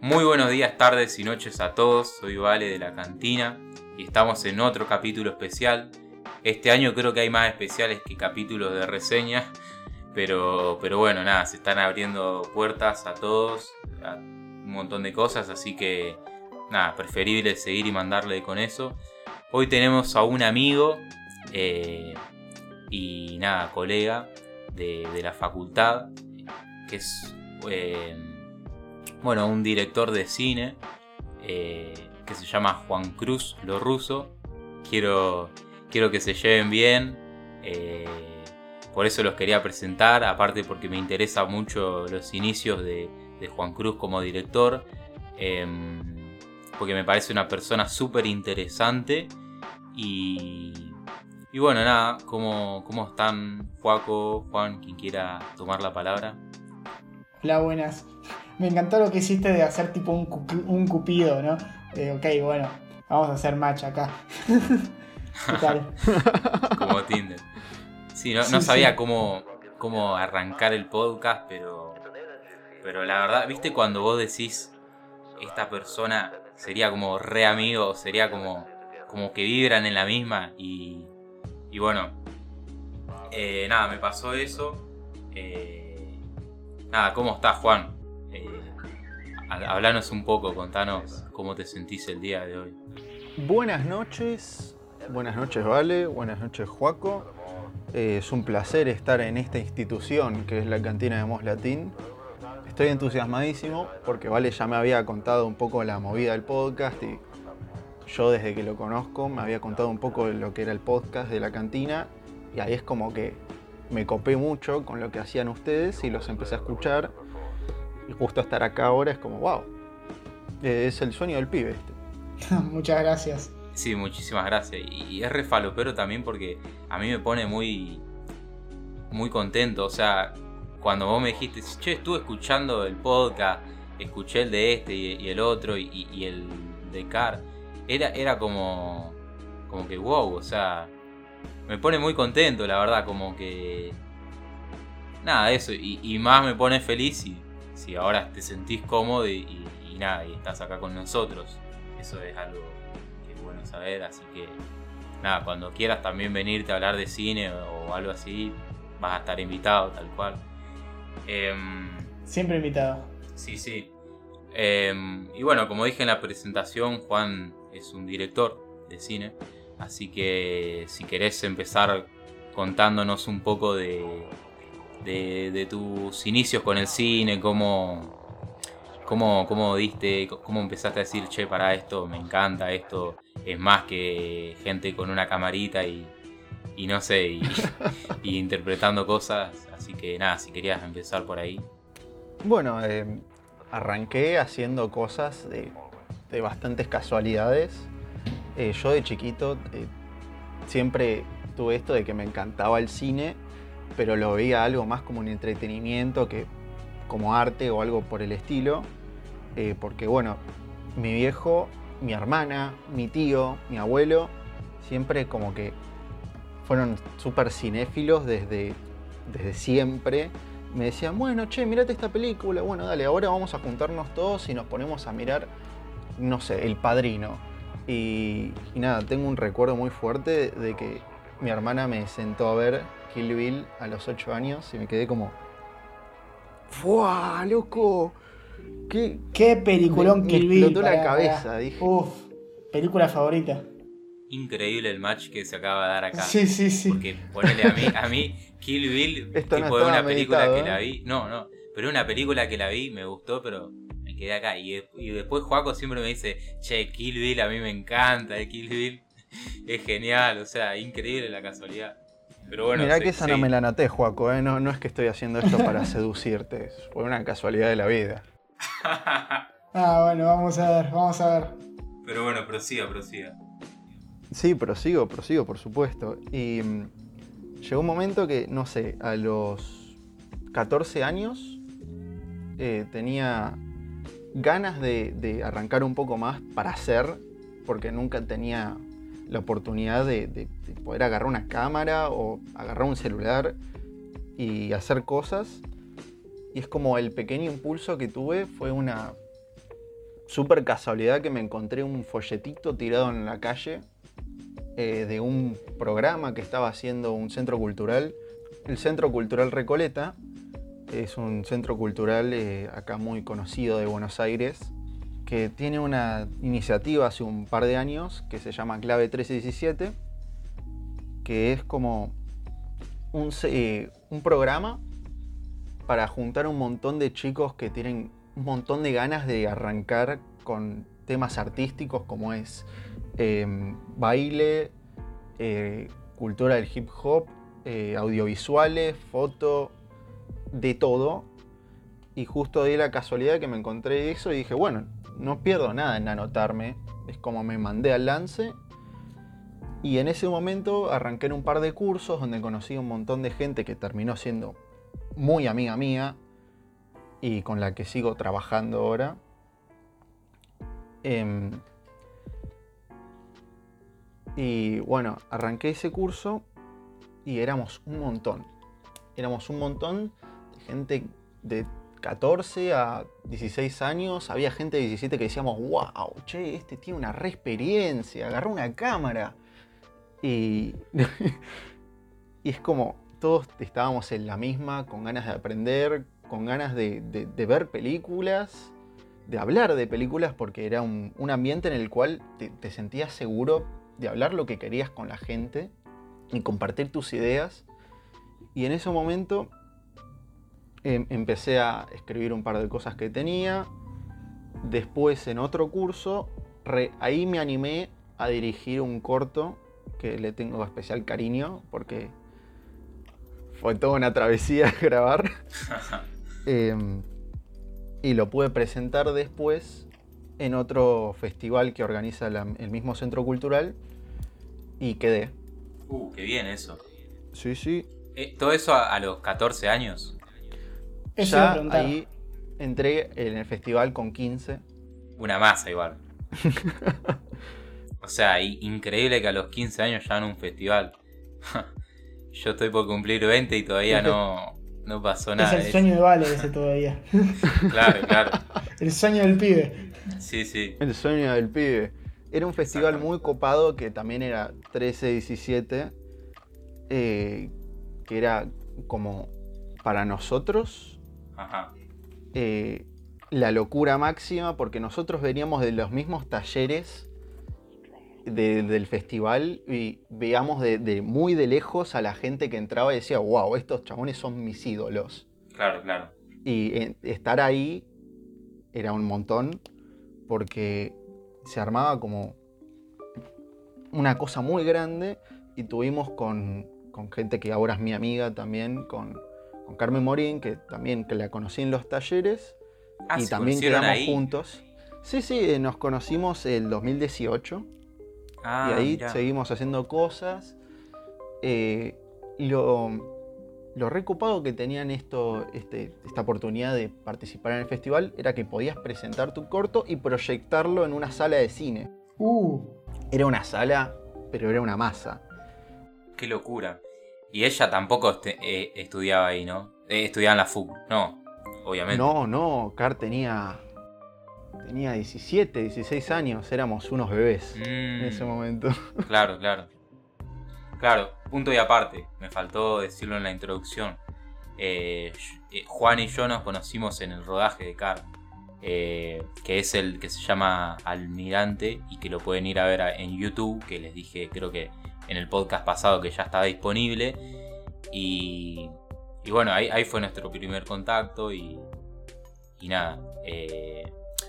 Muy buenos días, tardes y noches a todos. Soy Vale de la Cantina y estamos en otro capítulo especial. Este año creo que hay más especiales que capítulos de reseñas, pero, pero bueno, nada, se están abriendo puertas a todos, a un montón de cosas, así que nada, preferible seguir y mandarle con eso. Hoy tenemos a un amigo eh, y nada, colega de, la facultad, que es eh, bueno, un director de cine eh, que se llama Juan Cruz Lo Ruso. Quiero, quiero que se lleven bien. por eso los quería presentar, aparte porque me interesa mucho los inicios de, de Juan Cruz como director. Em, porque me parece una persona súper interesante. Y, y bueno, nada, ¿cómo, ¿cómo están Juaco, Juan, quien quiera tomar la palabra? Hola, buenas. Me encantó lo que hiciste de hacer tipo un, un cupido, ¿no? ok, bueno, vamos a hacer match acá. ¿Qué tal? Como Tinder. Sí, no, no sabía Cómo, cómo arrancar el podcast, pero, pero la verdad, ¿viste cuando vos decís esta persona sería como re amigo, sería como, como que vibran en la misma y, y bueno, eh, nada, me pasó eso. Eh, nada, ¿cómo estás Juan? Eh, hablanos un poco, contanos cómo te sentís el día de hoy. Buenas noches, buenas noches Vale, buenas noches Juaco. es un placer estar en esta institución que es la cantina de Mos Latín Estoy entusiasmadísimo porque Vale ya me había contado un poco la movida del podcast y yo desde que lo conozco me había contado un poco de lo que era el podcast de la cantina y ahí es como que me copé mucho con lo que hacían ustedes y los empecé a escuchar y justo estar acá ahora es como wow, es el sueño del pibe este. Muchas gracias. Sí, muchísimas gracias. Y es re pero también porque a mí me pone muy, muy contento. O sea, cuando vos me dijiste, che, estuve escuchando el podcast, escuché el de este y, el otro y, el de Car, era, era como, como que wow, o sea, me pone muy contento, la verdad, como que... Nada, eso, y, más me pone feliz si, si ahora te sentís cómodo y, nada, y estás acá con nosotros. Eso es algo que es bueno saber, así que nada, cuando quieras también venirte a hablar de cine o algo así, vas a estar invitado, tal cual. Em, Siempre invitado. Sí, sí. Em, y bueno, como dije en la presentación, Juan es un director de cine. Así que si querés empezar contándonos un poco de, de, tus inicios con el cine, cómo, cómo, cómo diste, cómo empezaste a decir, che, para esto me encanta, esto es más que gente con una camarita y, y no sé, y, interpretando cosas. Así que nada, si querías empezar por ahí. Bueno, eh, arranqué haciendo cosas de, bastantes casualidades. Eh, yo de chiquito eh, siempre tuve esto de que me encantaba el cine, pero lo veía algo más como un entretenimiento que como arte o algo por el estilo. porque bueno, mi viejo, mi hermana, mi tío, mi abuelo, siempre como que fueron súper cinéfilos desde, desde siempre. Me decían, bueno, che, mirate esta película. Bueno, dale, ahora vamos a juntarnos todos y nos ponemos a mirar, no sé, El Padrino. Y, nada, tengo un recuerdo muy fuerte de que mi hermana me sentó a ver Kill Bill a los 8 años y me quedé como, ¡Fua, loco! ¿Qué, ¿Qué peliculón Kill Bill? Me explotó la cabeza, dije. Uf, película favorita increíble el match que se acaba de dar acá. Sí, sí, sí. Porque ponele a mí, a mí Kill Bill, Esto tipo, una película que la ¿eh? vi. No, no. Pero una película que la vi, me gustó, pero me quedé acá. Y, después Juaco siempre me dice, che, Kill Bill a mí me encanta, el Kill Bill es genial, o sea, increíble la casualidad. Pero bueno, Mirá que esa no me la noté, Juaco, ¿eh? no, no es que estoy haciendo esto para seducirte, fue una casualidad de la vida. ah, bueno, vamos a ver, vamos a ver. Pero bueno, prosiga, prosiga. Sí, prosigo, prosigo, por supuesto. Y mm, llegó un momento que, no sé, a los 14 años eh, tenía ganas de, arrancar un poco más para hacer, porque nunca tenía la oportunidad de, poder agarrar una cámara o agarrar un celular y hacer cosas. Y es como el pequeño impulso que tuve fue una, súper casualidad que me encontré un folletito tirado en la calle eh, de un programa que estaba haciendo un centro cultural. El Centro Cultural Recoleta es un centro cultural eh, acá muy conocido de Buenos Aires que tiene una iniciativa hace un par de años que se llama Clave 1317, que es como un, eh, un programa para juntar un montón de chicos que tienen un montón de ganas de arrancar con temas artísticos como es em, baile, eh, cultura del hip hop, eh, audiovisuales, foto, de todo. Y justo di la casualidad que me encontré eso y dije, bueno, no pierdo nada en anotarme. Es como me mandé al lance. Y en ese momento arranqué en un par de cursos donde conocí un montón de gente que terminó siendo muy amiga mía y con la que sigo trabajando ahora. Em, y bueno, arranqué ese curso y éramos un montón. Éramos un montón de gente de 14 a 16 años. Había gente de 17 que decíamos, wow, che, este tiene una re experiencia, agarró una cámara. Y, y es como, todos estábamos en la misma, con ganas de aprender, con ganas de, ver películas, de hablar de películas, porque era un, ambiente en el cual te, sentías seguro de hablar lo que querías con la gente y compartir tus ideas. Y en ese momento em, empecé a escribir un par de cosas que tenía. Después en otro curso, ahí me animé a dirigir un corto que le tengo especial cariño porque fue toda una travesía grabar. Em, y lo pude presentar después en otro festival que organiza el mismo centro cultural y quedé. Uh, qué bien eso. Sí, sí. Eh, ¿Todo eso a, los 14 años? Ya ahí entré en el festival con 15. Una masa igual. o sea, increíble que a los 15 años ya en un festival. Yo estoy por cumplir 20 y todavía no, no pasó nada. Es el sueño de Vale ese todavía. claro, claro. El sueño del pibe. Sí, sí. El sueño del pibe. Era un festival muy copado que también era 13-17, eh, que era como para nosotros eh, la locura máxima, porque nosotros veníamos de los mismos talleres del festival y veíamos de, muy de lejos a la gente que entraba y decía, wow, estos chabones son mis ídolos. Claro, claro. Y estar ahí era un montón porque se armaba como una cosa muy grande y tuvimos con, gente que ahora es mi amiga también, con, Carmen Morín, que también que la conocí en los talleres ah, y también quedamos juntos. Sí, sí, nos conocimos el 2018 Ah, y ahí seguimos haciendo cosas. Eh, lo, lo recopado que tenían esto, este, esta oportunidad de participar en el festival era que podías presentar tu corto y proyectarlo en una sala de cine. Uh. Era una sala, pero era una masa. Qué locura. Y ella tampoco este, eh, estudiaba ahí, ¿no? Eh, estudiaba en la FUC, no, obviamente. No, no, Car tenía tenía 17, 16 años, éramos unos bebés en ese mm. momento. Claro, claro. Claro, punto y aparte, me faltó decirlo en la introducción. Eh, eh, Juan y yo nos conocimos en el rodaje de Car, eh, que es el que se llama Almirante y que lo pueden ir a ver en YouTube, que les dije creo que en el podcast pasado que ya estaba disponible. Y, y bueno, ahí, ahí, fue nuestro primer contacto y, y nada.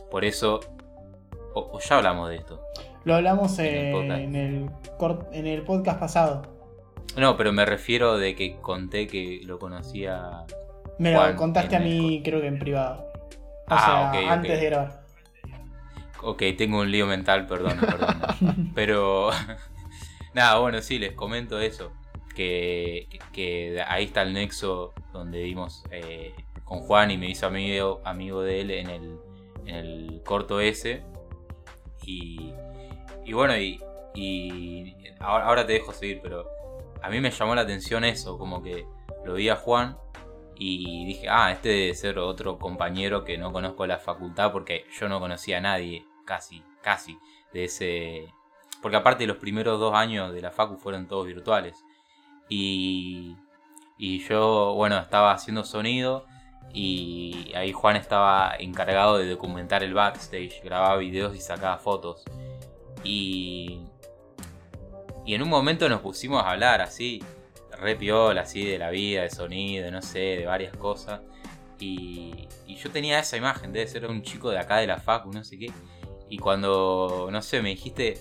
Por eso, o, ya hablamos de esto. Lo hablamos en, el en, el, podcast pasado. No, pero me refiero de que conté que lo conocía. Me lo contaste a mí, creo que en privado. O ah, sea, antes de grabar. Ok, tengo un lío mental, perdón, perdón. pero. Nada, bueno, sí, les comento eso. Que, que, ahí está el nexo donde dimos eh, con Juan y me hizo amigo, amigo de él en el, en el corto ese. Y, y bueno, y, y ahora, te dejo seguir, pero a mí me llamó la atención eso, como que lo vi a Juan Y dije, ah, este debe ser otro compañero que no conozco la facultad porque yo no conocía a nadie, casi, casi, de ese... Porque aparte los primeros dos años de la facu fueron todos virtuales. Y, y yo, bueno, estaba haciendo sonido y ahí Juan estaba encargado de documentar el backstage, grababa videos y sacaba fotos. Y, y en un momento nos pusimos a hablar así, re piola, así de la vida, de sonido, no sé, de varias cosas. Y, y yo tenía esa imagen, debe ser un chico de acá de la facu, no sé qué. Y cuando, no sé, me dijiste,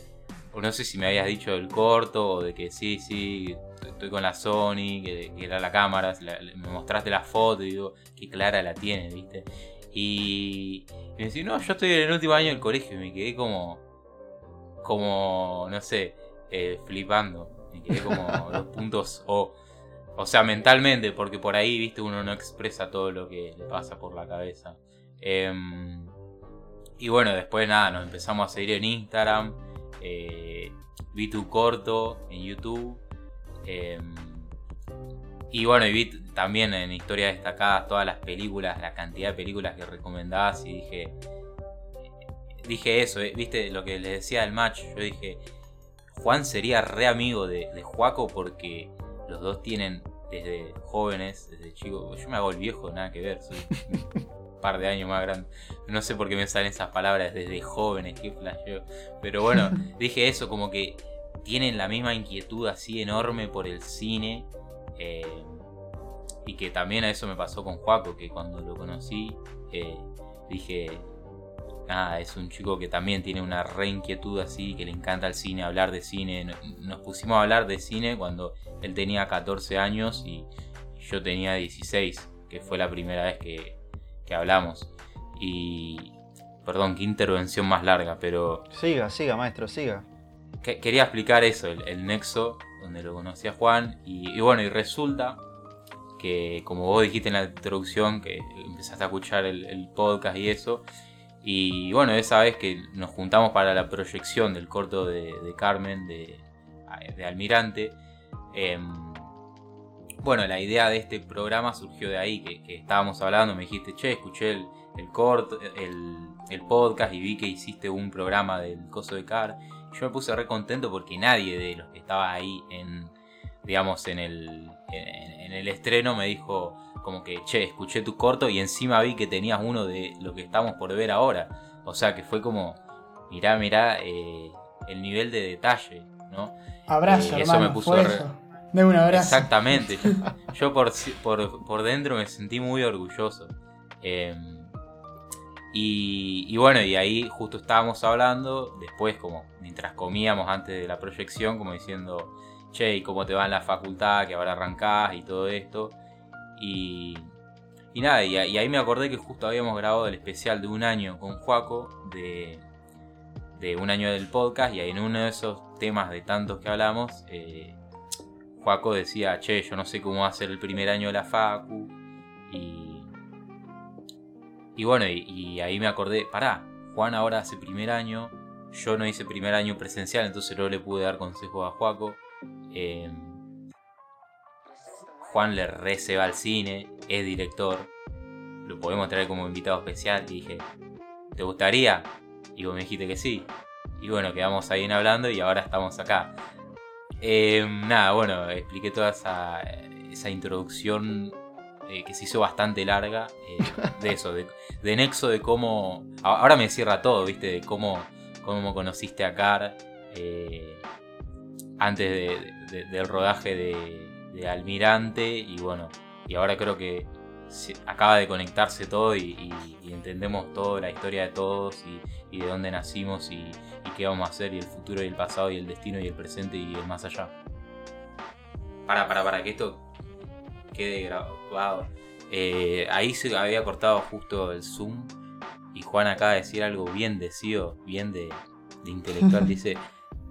no sé si me habías dicho del corto, o de que sí, sí, estoy con la Sony, que, era la cámara, me mostraste la foto y digo, qué clara la tiene, ¿viste? Y, me decís, no, yo estoy en el último año del colegio y me quedé como, como, no sé, eh, flipando. Me quedé como los puntos O. O sea, mentalmente, porque por ahí, viste, uno no expresa todo lo que le pasa por la cabeza. Em, y bueno, después nada, nos empezamos a seguir en Instagram. Eh, vi tu corto en YouTube. Em, y bueno, y vi también en historias destacadas todas las películas, la cantidad de películas que recomendabas y dije, dije eso, eh, viste lo que les decía del match, yo dije, Juan sería re amigo de, de Juaco porque los dos tienen desde jóvenes, desde chicos, yo me hago el viejo, nada que ver, par de años más grande, no sé por qué me salen esas palabras desde jóvenes, qué flasheo, pero bueno, dije eso, como que tienen la misma inquietud así enorme por el cine. Eh, y que también a eso me pasó con Juaco, que cuando lo conocí eh, dije, nada, es un chico que también tiene una re inquietud así, que le encanta el cine, hablar de cine. Nos pusimos a hablar de cine cuando él tenía 14 años y yo tenía 16, que fue la primera vez que, que hablamos. Y, perdón, qué intervención más larga, pero... Siga, siga, maestro, siga quería explicar eso, el, nexo donde lo conocía Juan. Y, bueno, y resulta que, como vos dijiste en la introducción, que empezaste a escuchar el, podcast y eso. Y bueno, esa vez que nos juntamos para la proyección del corto de, Carmen, de, Almirante. Em, bueno, la idea de este programa surgió de ahí, que, estábamos hablando, me dijiste, che, escuché el, corto, el, el, podcast y vi que hiciste un programa del coso de Car yo me puse re contento porque nadie de los que estaba ahí en, digamos, en el, en, el estreno me dijo como que, che, escuché tu corto y encima vi que tenías uno de lo que estamos por ver ahora. O sea que fue como, mirá, mirá eh, el nivel de detalle, ¿no? Abrazo, eh, eso me puso De un abrazo. Exactamente. Yo por, por, por, dentro me sentí muy orgulloso. Eh, y, bueno, y ahí justo estábamos hablando, después como mientras comíamos antes de la proyección, como diciendo, che, ¿y cómo te va en la facultad? Que ahora arrancás y todo esto. Y, y nada, y, ahí me acordé que justo habíamos grabado el especial de un año con Juaco, de, de un año del podcast, y en uno de esos temas de tantos que hablamos, eh, Juaco decía, che, yo no sé cómo va a ser el primer año de la facu. Y, y bueno, y, ahí me acordé, pará, Juan ahora hace primer año, yo no hice primer año presencial, entonces no le pude dar consejos a Juaco. Em, Juan le receba al cine, es director, lo podemos traer como invitado especial. Y dije, ¿te gustaría? Y vos me dijiste que sí. Y bueno, quedamos ahí en hablando y ahora estamos acá. Em, nada, bueno, expliqué toda esa, esa introducción eh, que se hizo bastante larga, eh, de eso, de, nexo de cómo... Ahora me cierra todo, ¿viste? De cómo, cómo conociste a Car eh, antes del rodaje de, Almirante y bueno, y ahora creo que acaba de conectarse todo y, entendemos toda la historia de todos y, de dónde nacimos y, qué vamos a hacer y el futuro y el pasado y el destino y el presente y el más allá. Para, para, para, que esto quede grabado. Eh, ahí se había cortado justo el zoom y Juan acaba de decir algo bien decido, bien de, intelectual. Dice,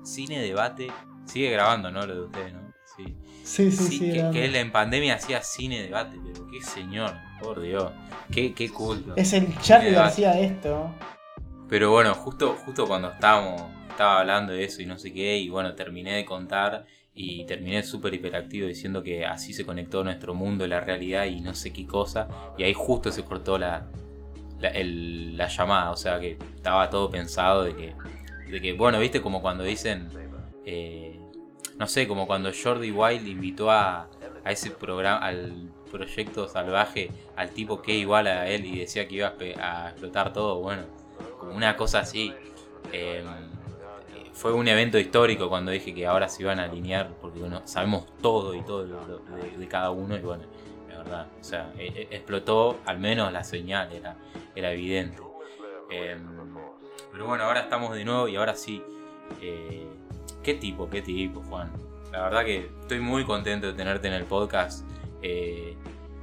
cine, debate, sigue grabando, ¿no? Lo de ustedes, ¿no? Sí, sí, sí. que, él en pandemia hacía cine, debate, pero qué señor, por Dios, qué, qué culto. Es el chat que hacía esto. Pero bueno, justo, justo cuando estábamos, estaba hablando de eso y no sé qué, y bueno, terminé de contar y terminé súper hiperactivo diciendo que así se conectó nuestro mundo, la realidad y no sé qué cosa. Y ahí justo se cortó la, la, llamada, o sea que estaba todo pensado de que, de que bueno, viste como cuando dicen, eh, no sé, como cuando Jordi Wild invitó a, a ese programa, al proyecto salvaje, al tipo que igual a él y decía que iba a, explotar todo, bueno, como una cosa así. Em, fue un evento histórico cuando dije que ahora se iban a alinear, porque bueno, sabemos todo y todo de, cada uno, y bueno, la verdad, o sea, e, e, explotó al menos la señal, era, era evidente. Em, pero bueno, ahora estamos de nuevo y ahora sí. Eh, ¿Qué tipo, qué tipo, Juan? La verdad que estoy muy contento de tenerte en el podcast. Eh,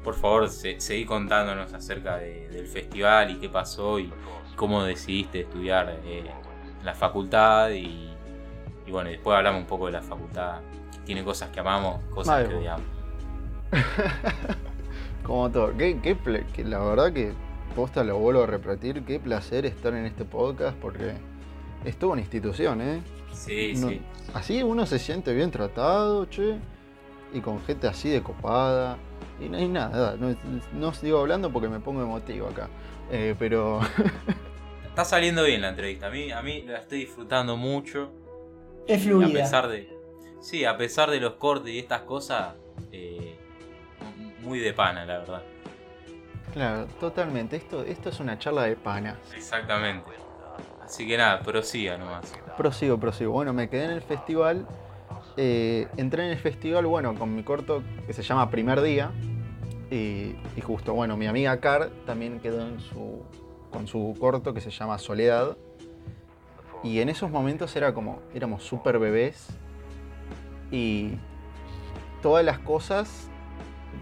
por favor, seguí contándonos acerca del festival y qué pasó y cómo decidiste estudiar eh, la facultad y, bueno, después hablamos un poco de la facultad. Tiene cosas que amamos, cosas que odiamos. Como todo. ¿Qué, la verdad que, posta lo vuelvo a repetir, qué placer estar en este podcast porque es toda una institución, ¿eh? Sí, sí. Así uno se siente bien tratado, che, y con gente así de copada. Y no hay nada, no, no sigo hablando porque me pongo emotivo acá. Eh, pero Está saliendo bien la entrevista. A mí, a mí la estoy disfrutando mucho. Es fluida. A pesar de. Sí, a pesar de los cortes y estas cosas. Eh, muy de pana, la verdad. Claro, totalmente. Esto, esto es una charla de pana. Exactamente. Así que nada, prosiga nomás. Prosigo, prosigo. Bueno, me quedé en el festival. Eh, entré en el festival, bueno, con mi corto que se llama Primer Día. Y, justo, bueno, mi amiga Car también quedó con su corto que se llama Soledad. Y en esos momentos era como, éramos súper bebés y todas las cosas,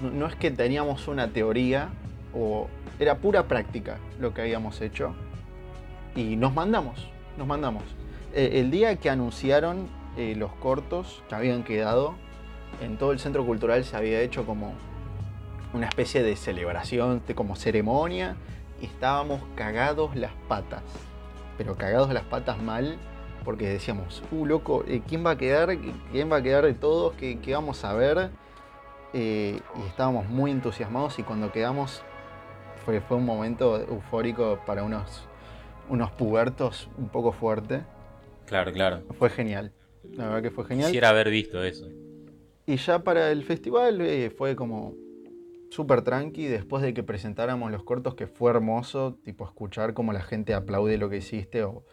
no es que teníamos una teoría, o era pura práctica lo que habíamos hecho. Y nos mandamos, nos mandamos. Eh, el día que anunciaron eh, los cortos que habían quedado, en todo el centro cultural se había hecho como una especie de celebración, como ceremonia, estábamos cagados las patas. Pero cagados las patas mal, porque decíamos, uh, loco, eh, ¿quién va a quedar? ¿Quién va a quedar de todos? ¿Qué, vamos a ver? Y estábamos muy entusiasmados y cuando quedamos fue un momento eufórico para unos, unos pubertos un poco fuerte. Claro, claro. Fue genial. La verdad que fue genial. Quisiera haber visto eso. Y ya para el festival eh, fue como súper tranqui después de que presentáramos los cortos, que fue hermoso, tipo escuchar cómo la gente aplaude lo que hiciste o,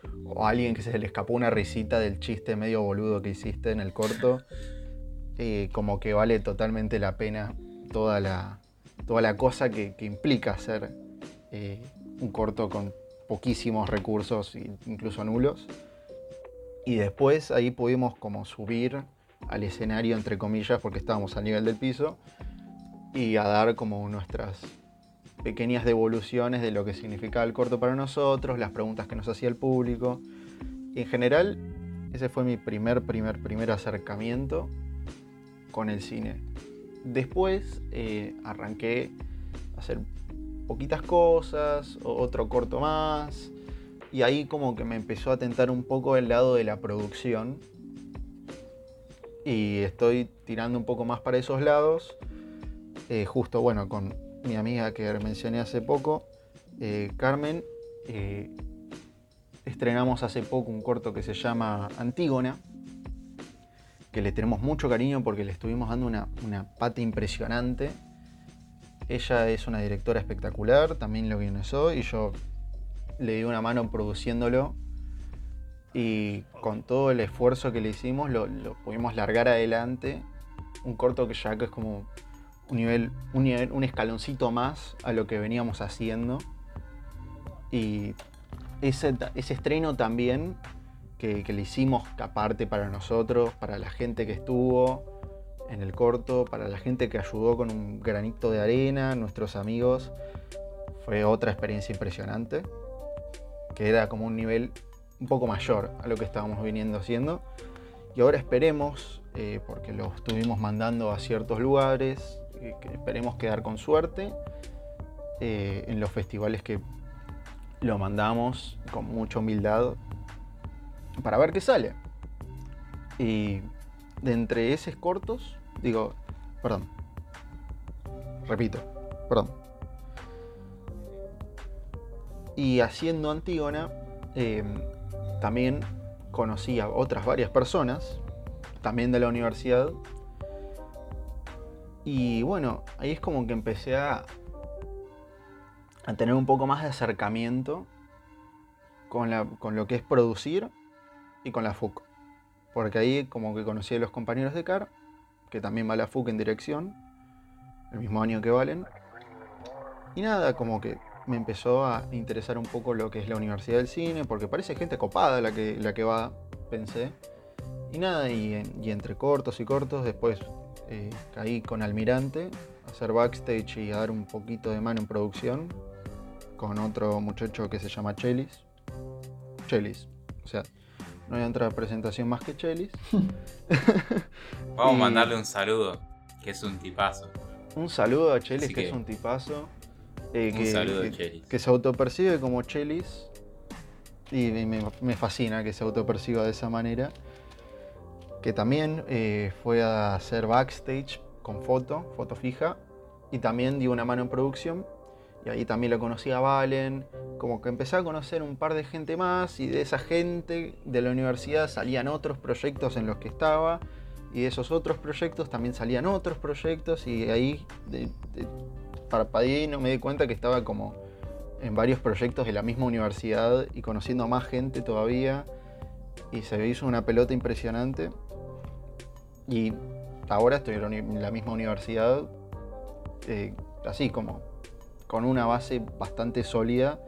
a alguien que se le escapó una risita del chiste medio boludo que hiciste en el corto, eh, como que vale totalmente la pena toda la, toda la cosa que, implica hacer eh, un corto con poquísimos recursos, incluso nulos. Y después ahí pudimos como subir al escenario, entre comillas, porque estábamos a nivel del piso, y a dar como nuestras pequeñas devoluciones de lo que significaba el corto para nosotros, las preguntas que nos hacía el público. Y en general, ese fue mi primer, primer, primer acercamiento con el cine. Después eh, arranqué a hacer poquitas cosas, otro corto más, y ahí como que me empezó a tentar un poco el lado de la producción. Y estoy tirando un poco más para esos lados eh, justo, bueno, con mi amiga que mencioné hace poco, eh, Carmen, eh, estrenamos hace poco un corto que se llama Antígona, que le tenemos mucho cariño porque le estuvimos dando una, una pata impresionante. Ella es una directora espectacular, también lo guionizó y yo le di una mano produciéndolo y con todo el esfuerzo que le hicimos lo, pudimos largar adelante. Un corto que ya que es como un nivel, un escaloncito más a lo que veníamos haciendo. Y ese, ese estreno también que, le hicimos aparte para nosotros, para la gente que estuvo en el corto, para la gente que ayudó con un granito de arena, nuestros amigos, fue otra experiencia impresionante, que era como un nivel un poco mayor a lo que estábamos viniendo haciendo. Y ahora esperemos, eh, porque lo estuvimos mandando a ciertos lugares, que, esperemos quedar con suerte eh, en los festivales que lo mandamos con mucha humildad para ver qué sale. Y de entre esos cortos, digo, perdón, repito, perdón. Y haciendo Antígona, eh, también conocí a otras varias personas, también de la universidad. Y bueno, ahí es como que empecé a, a tener un poco más de acercamiento con, la, con lo que es producir y con la FUC. Porque ahí como que conocí a los compañeros de CAR, que también va la FUC en dirección, el mismo año que Valen. Y nada, como que me empezó a interesar un poco lo que es la Universidad del Cine, porque parece gente copada la que, la que va, pensé. Y nada, y, entre cortos y cortos, después eh, caí con Almirante a hacer backstage y a dar un poquito de mano en producción con otro muchacho que se llama Chelis. Chelis, o sea, no hay otra presentación más que Chelis. Vamos a mandarle un saludo, que es un tipazo. Un saludo a Chelis, que, es un tipazo. Eh, un saludo a Chelis. Que se autopercibe como Chelis. Y me, fascina que se autoperciba de esa manera. Que también eh, fue a hacer backstage con foto, foto fija. Y también dio una mano en producción y ahí también lo conocí a Valen, como que empecé a conocer un par de gente más y de esa gente de la universidad salían otros proyectos en los que estaba y de esos otros proyectos también salían otros proyectos y ahí de, y no me di cuenta que estaba como en varios proyectos de la misma universidad y conociendo a más gente todavía y se hizo una pelota impresionante. Y ahora estoy en la misma universidad eh, así como con una base bastante sólida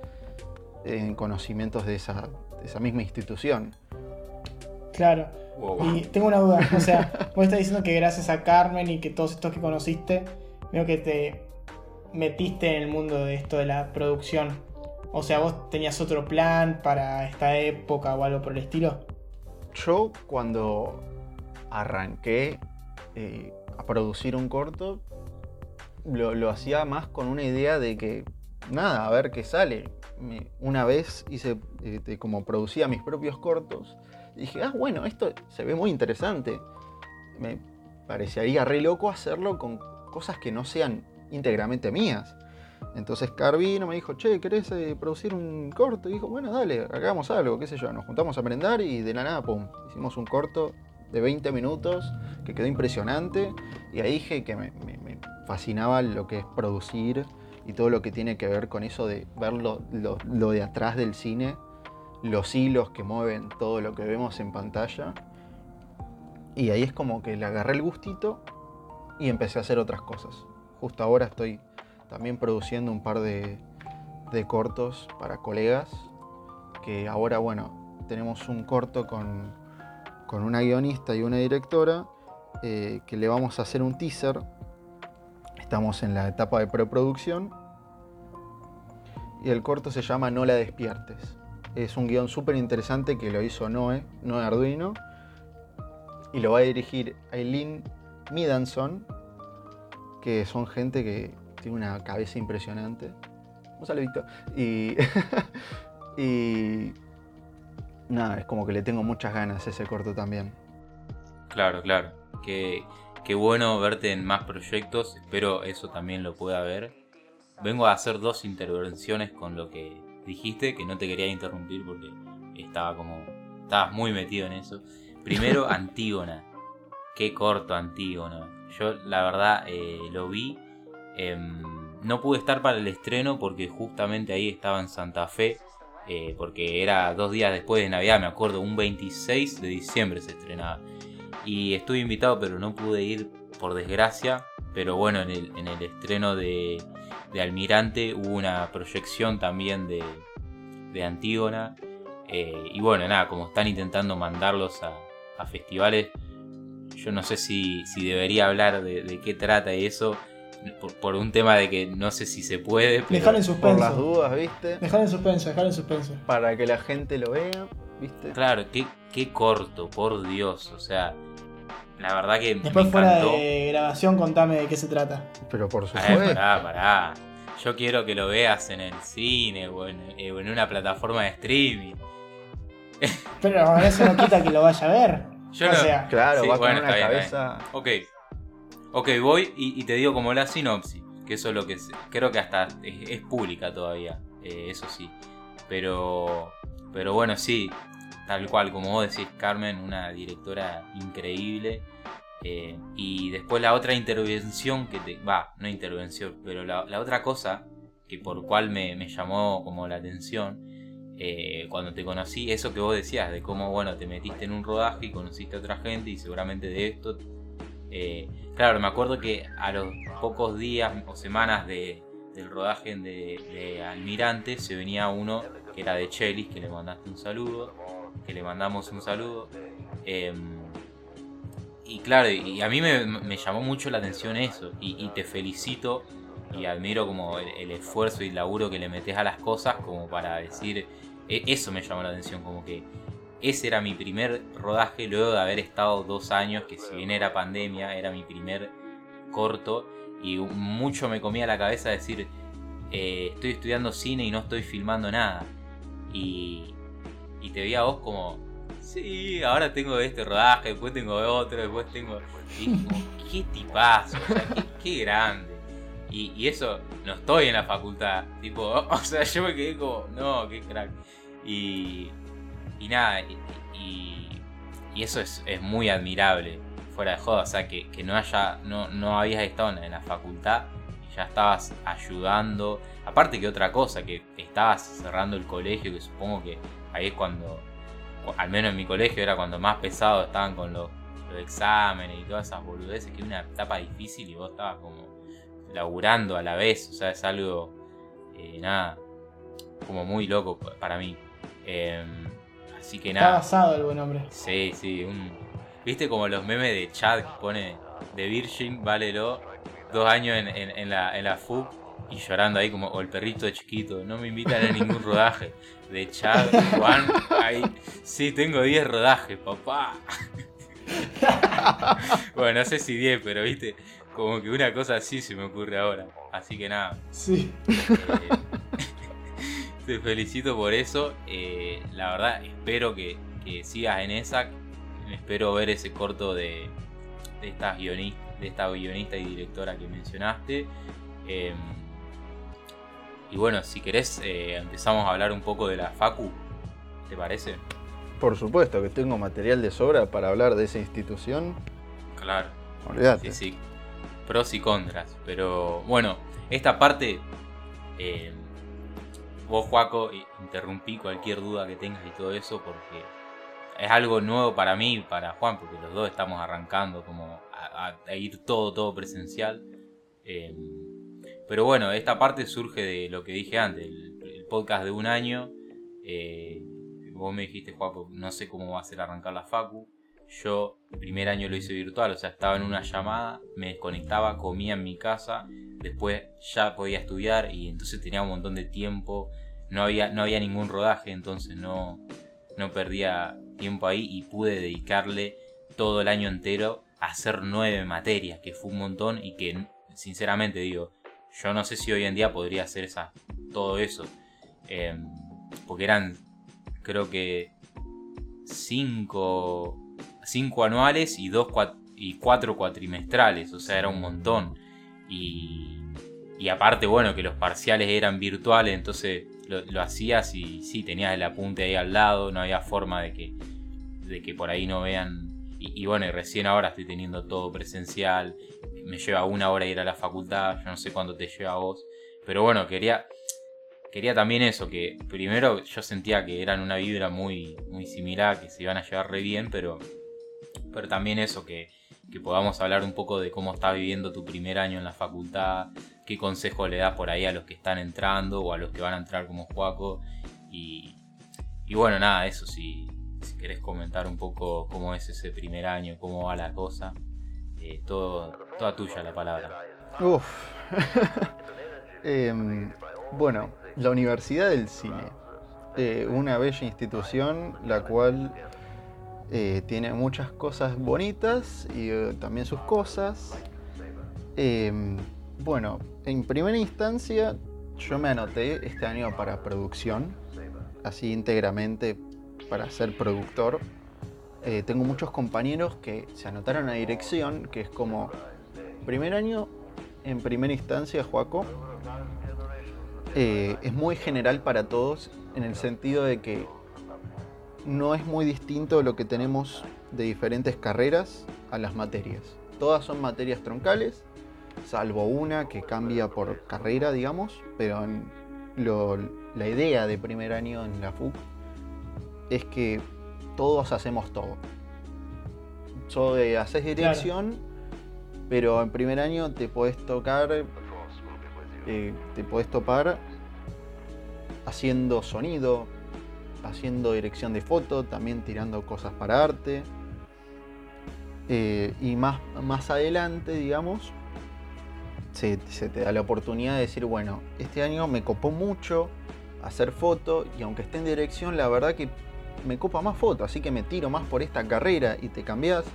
en conocimientos de esa, esa misma institución. Claro. Y tengo una duda, o sea, vos estás diciendo que gracias a Carmen y que todos estos que conociste, veo que te metiste en el mundo de esto de la producción. O sea, vos tenías otro plan para esta época o algo por el estilo. Yo cuando arranqué eh, a producir un corto, lo, hacía más con una idea de que, nada, a ver qué sale. una vez hice, este, como producía mis propios cortos, dije, ah, bueno, esto se ve muy interesante. Me parecería re loco hacerlo con cosas que no sean íntegramente mías. Entonces Carvino me dijo, che, ¿querés eh, producir un corto? Y dijo, bueno, dale, hagamos algo, qué sé yo. Nos juntamos a aprender y de la nada, pum, hicimos un corto de 20 minutos que quedó impresionante. Y ahí dije que me, fascinaba lo que es producir y todo lo que tiene que ver con eso de ver lo, de atrás del cine, los hilos que mueven todo lo que vemos en pantalla. Y ahí es como que le agarré el gustito y empecé a hacer otras cosas. Justo ahora estoy también produciendo un par de, cortos para colegas, que ahora, bueno, tenemos un corto con, una guionista y una directora, eh, que le vamos a hacer un teaser Estamos en la etapa de preproducción. Y el corto se llama No la despiertes. Es un guion súper interesante que lo hizo Noé, Noé Arduino. Y lo va a dirigir Eileen Midanson, que son gente que tiene una cabeza impresionante. Un saludito. Y, y nada, es como que le tengo muchas ganas a ese corto también. Claro, claro. Que Qué bueno verte en más proyectos, espero eso también lo pueda ver. Vengo a hacer dos intervenciones con lo que dijiste, que no te quería interrumpir porque estaba como. estabas muy metido en eso. Primero, Antígona. Qué corto Antígona. Yo la verdad eh, lo vi. Em, no pude estar para el estreno porque justamente ahí estaba en Santa Fe. Eh, porque era dos días después de Navidad, me acuerdo, un 26 de diciembre se estrenaba y estuve invitado pero no pude ir por desgracia. Pero bueno, en el, en el estreno de, Almirante hubo una proyección también de, Antígona. Eh, y bueno, nada, como están intentando mandarlos a, festivales, yo no sé si, debería hablar de, qué trata eso. Por, un tema de que no sé si se puede. Dejar en suspenso. Por las dudas, ¿viste? Dejar en suspenso, dejar en suspenso. Para que la gente lo vea, ¿viste? Claro, qué, qué corto, por Dios. O sea, la verdad que Después fuera de grabación contame de qué se trata. Pero por supuesto. pará, pará. Yo quiero que lo veas en el cine o en, eh, una plataforma de streaming. Pero eso no quita que lo vaya a ver. Yo o no- sea, Claro, Sí, va bueno, con una está bien, cabeza. Ok. Ok, voy y, y te digo como la sinopsis. Que eso es lo que se- creo que hasta es, es pública todavía. eh, eso sí. Pero. Pero bueno, sí. Tal cual, como vos decís, Carmen, una directora increíble. eh, y después la otra intervención que te. Va, no intervención, pero la, la otra cosa que por cual me, me llamó como la atención. eh, cuando te conocí, eso que vos decías, de cómo, bueno, te metiste en un rodaje y conociste a otra gente y seguramente de esto eh, claro, me acuerdo que a los pocos días o semanas de, del rodaje de, Almirante se venía uno que era de Chelis, que le mandaste un saludo, que le mandamos un saludo. eh, y claro, y a mí me, llamó mucho la atención eso, y, te felicito y admiro como el, el esfuerzo y el laburo que le metes a las cosas como para decir, e- eso me llamó la atención, como que ese era mi primer rodaje luego de haber estado dos años, que si bien era pandemia, era mi primer corto. Y mucho me comía la cabeza decir, eh, estoy estudiando cine y no estoy filmando nada. Y, y te vi a vos como, sí, ahora tengo este rodaje, después tengo otro, después tengo... Y como, qué tipazo, o qué, qué grande. Y, y eso, no estoy en la facultad. Tipo, o sea, yo me quedé como, no, qué crack. Y, y nada, y, y- eso es, es muy admirable, fuera de joda, o sea, que, no haya, no, no habías estado en, la facultad y ya estabas ayudando, aparte que otra cosa, que estabas cerrando el colegio, que supongo que ahí es cuando, al menos en mi colegio era cuando más pesado estaban con los, exámenes y todas esas boludeces, que es una etapa difícil y vos estabas como laburando a la vez, o sea, es algo, eh, nada, como muy loco pa- para mí. Em, así que está nada. basado el buen hombre. Sí, sí, un... ¿Viste como los memes de Chad que pone de Virgin, válelo, dos años en, en- en la, en la FUC y llorando ahí como, o el perrito de chiquito, no me invitan a ningún rodaje. De Chad, Juan, ahí, sí, tengo 10 rodajes, papá. bueno, no sé si 10, pero viste, como que una cosa así se me ocurre ahora. Así que nada, Sí. eh, te felicito por eso. eh, la verdad, espero que, que sigas en esa. Espero ver ese corto de, de, esta, guionista, de esta guionista y directora que mencionaste. Eh, y bueno, si querés, eh, empezamos a hablar un poco de la Facu. ¿Te parece? Por supuesto que tengo material de sobra para hablar de esa institución. Claro. Olvídate. Sí, sí. Pros y contras. Pero bueno, esta parte. eh, vos, Juaco, interrumpí cualquier duda que tengas y todo eso porque es algo nuevo para mí y para Juan, porque los dos estamos arrancando como a, ir todo, todo presencial. Eh, pero bueno, esta parte surge de lo que dije antes, el, el podcast de un año. eh, vos me dijiste, Juaco, no sé cómo va a ser arrancar la Facu. Yo el primer año lo hice virtual, o sea, estaba en una llamada, me desconectaba, comía en mi casa, después ya podía estudiar y entonces tenía un montón de tiempo, no había, no había ningún rodaje, entonces no, no perdía tiempo ahí y pude dedicarle todo el año entero a hacer nueve materias, que fue un montón y que sinceramente digo, yo no sé si hoy en día podría hacer esa, todo eso, eh, porque eran creo que cinco cinco anuales y dos cua- y cuatro cuatrimestrales, o sea, era un montón. Y, y aparte, bueno, que los parciales eran virtuales, entonces lo, hacías y sí, tenías el apunte ahí al lado, no había forma de que, de que por ahí no vean. Y, bueno, y recién ahora estoy teniendo todo presencial, me lleva una hora ir a la facultad, yo no sé cuánto te lleva a vos, pero bueno, quería, quería también eso, que primero yo sentía que eran una vibra muy, muy similar, que se iban a llevar re bien, pero, pero también eso, que, que podamos hablar un poco de cómo estás viviendo tu primer año en la facultad, qué consejo le das por ahí a los que están entrando o a los que van a entrar como Juaco. Y, y bueno, nada, eso, si, si querés comentar un poco cómo es ese primer año, cómo va la cosa, eh, todo, toda tuya la palabra. Uf. Em, bueno, la Universidad del Cine. Eh, una bella institución la cual eh, tiene muchas cosas bonitas y eh, también sus cosas. Em, bueno, en primera instancia yo me anoté este año para producción, así íntegramente para ser productor. eh, tengo muchos compañeros que se anotaron a dirección, que es como primer año en primera instancia, Joaco, es muy general para todos en el sentido de que no es muy distinto lo que tenemos de diferentes carreras a las materias. Todas son materias troncales, salvo una que cambia por carrera, digamos, pero la idea de primer año en la FUC es que todos hacemos todo. So, haces dirección, pero en primer año te puedes tocar, eh, te puedes topar haciendo sonido, haciendo dirección de foto, también tirando cosas para arte. Eh, y más, más adelante, digamos, se, se, te da la oportunidad de decir, bueno, este año me copó mucho hacer foto y aunque esté en dirección, la verdad que me copa más foto, así que me tiro más por esta carrera y te cambias.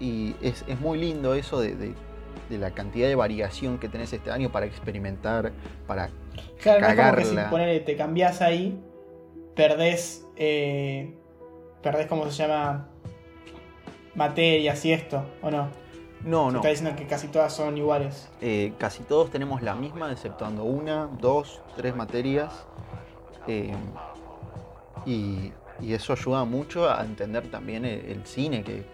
Y es, muy lindo eso de, la cantidad de variación que tenés este año para experimentar, para claro, cagarla. como que si te cambias ahí, perdés, eh, perdés, ¿cómo se llama? Materias y esto, ¿o no? No, no. Está diciendo que casi todas son iguales. Eh, casi todos tenemos la misma, exceptuando una, dos, tres materias. Eh, y, eso ayuda mucho a entender también el, cine, que,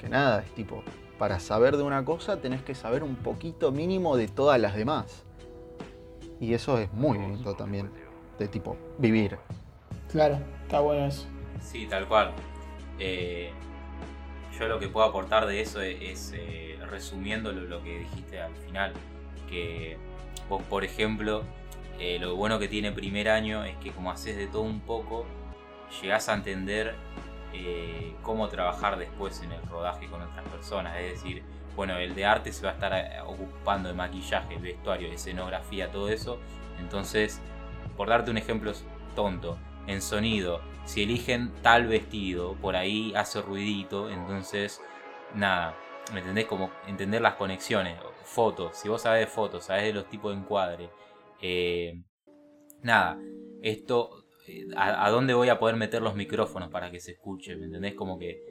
que, nada, es tipo, para saber de una cosa tenés que saber un poquito mínimo de todas las demás. Y eso es muy lindo también, de tipo, vivir. Claro, está bueno eso. Sí, tal cual. Eh, yo lo que puedo aportar de eso es, eh, resumiendo lo, que dijiste al final, que vos, por ejemplo, eh, lo bueno que tiene primer año es que como haces de todo un poco, llegás a entender cómo trabajar después en el rodaje con otras personas. Es decir, bueno, el de arte se va a estar ocupando de maquillaje, vestuario, escenografía, todo eso. Entonces, por darte un ejemplo tonto, en sonido, si eligen tal vestido, por ahí hace ruidito, entonces, nada, ¿me entendés? Como entender las conexiones, fotos, si vos sabés de fotos, sabés de los tipos de encuadre, eh, nada, esto, eh, a, dónde voy a poder meter los micrófonos para que se escuche? ¿Me entendés? Como que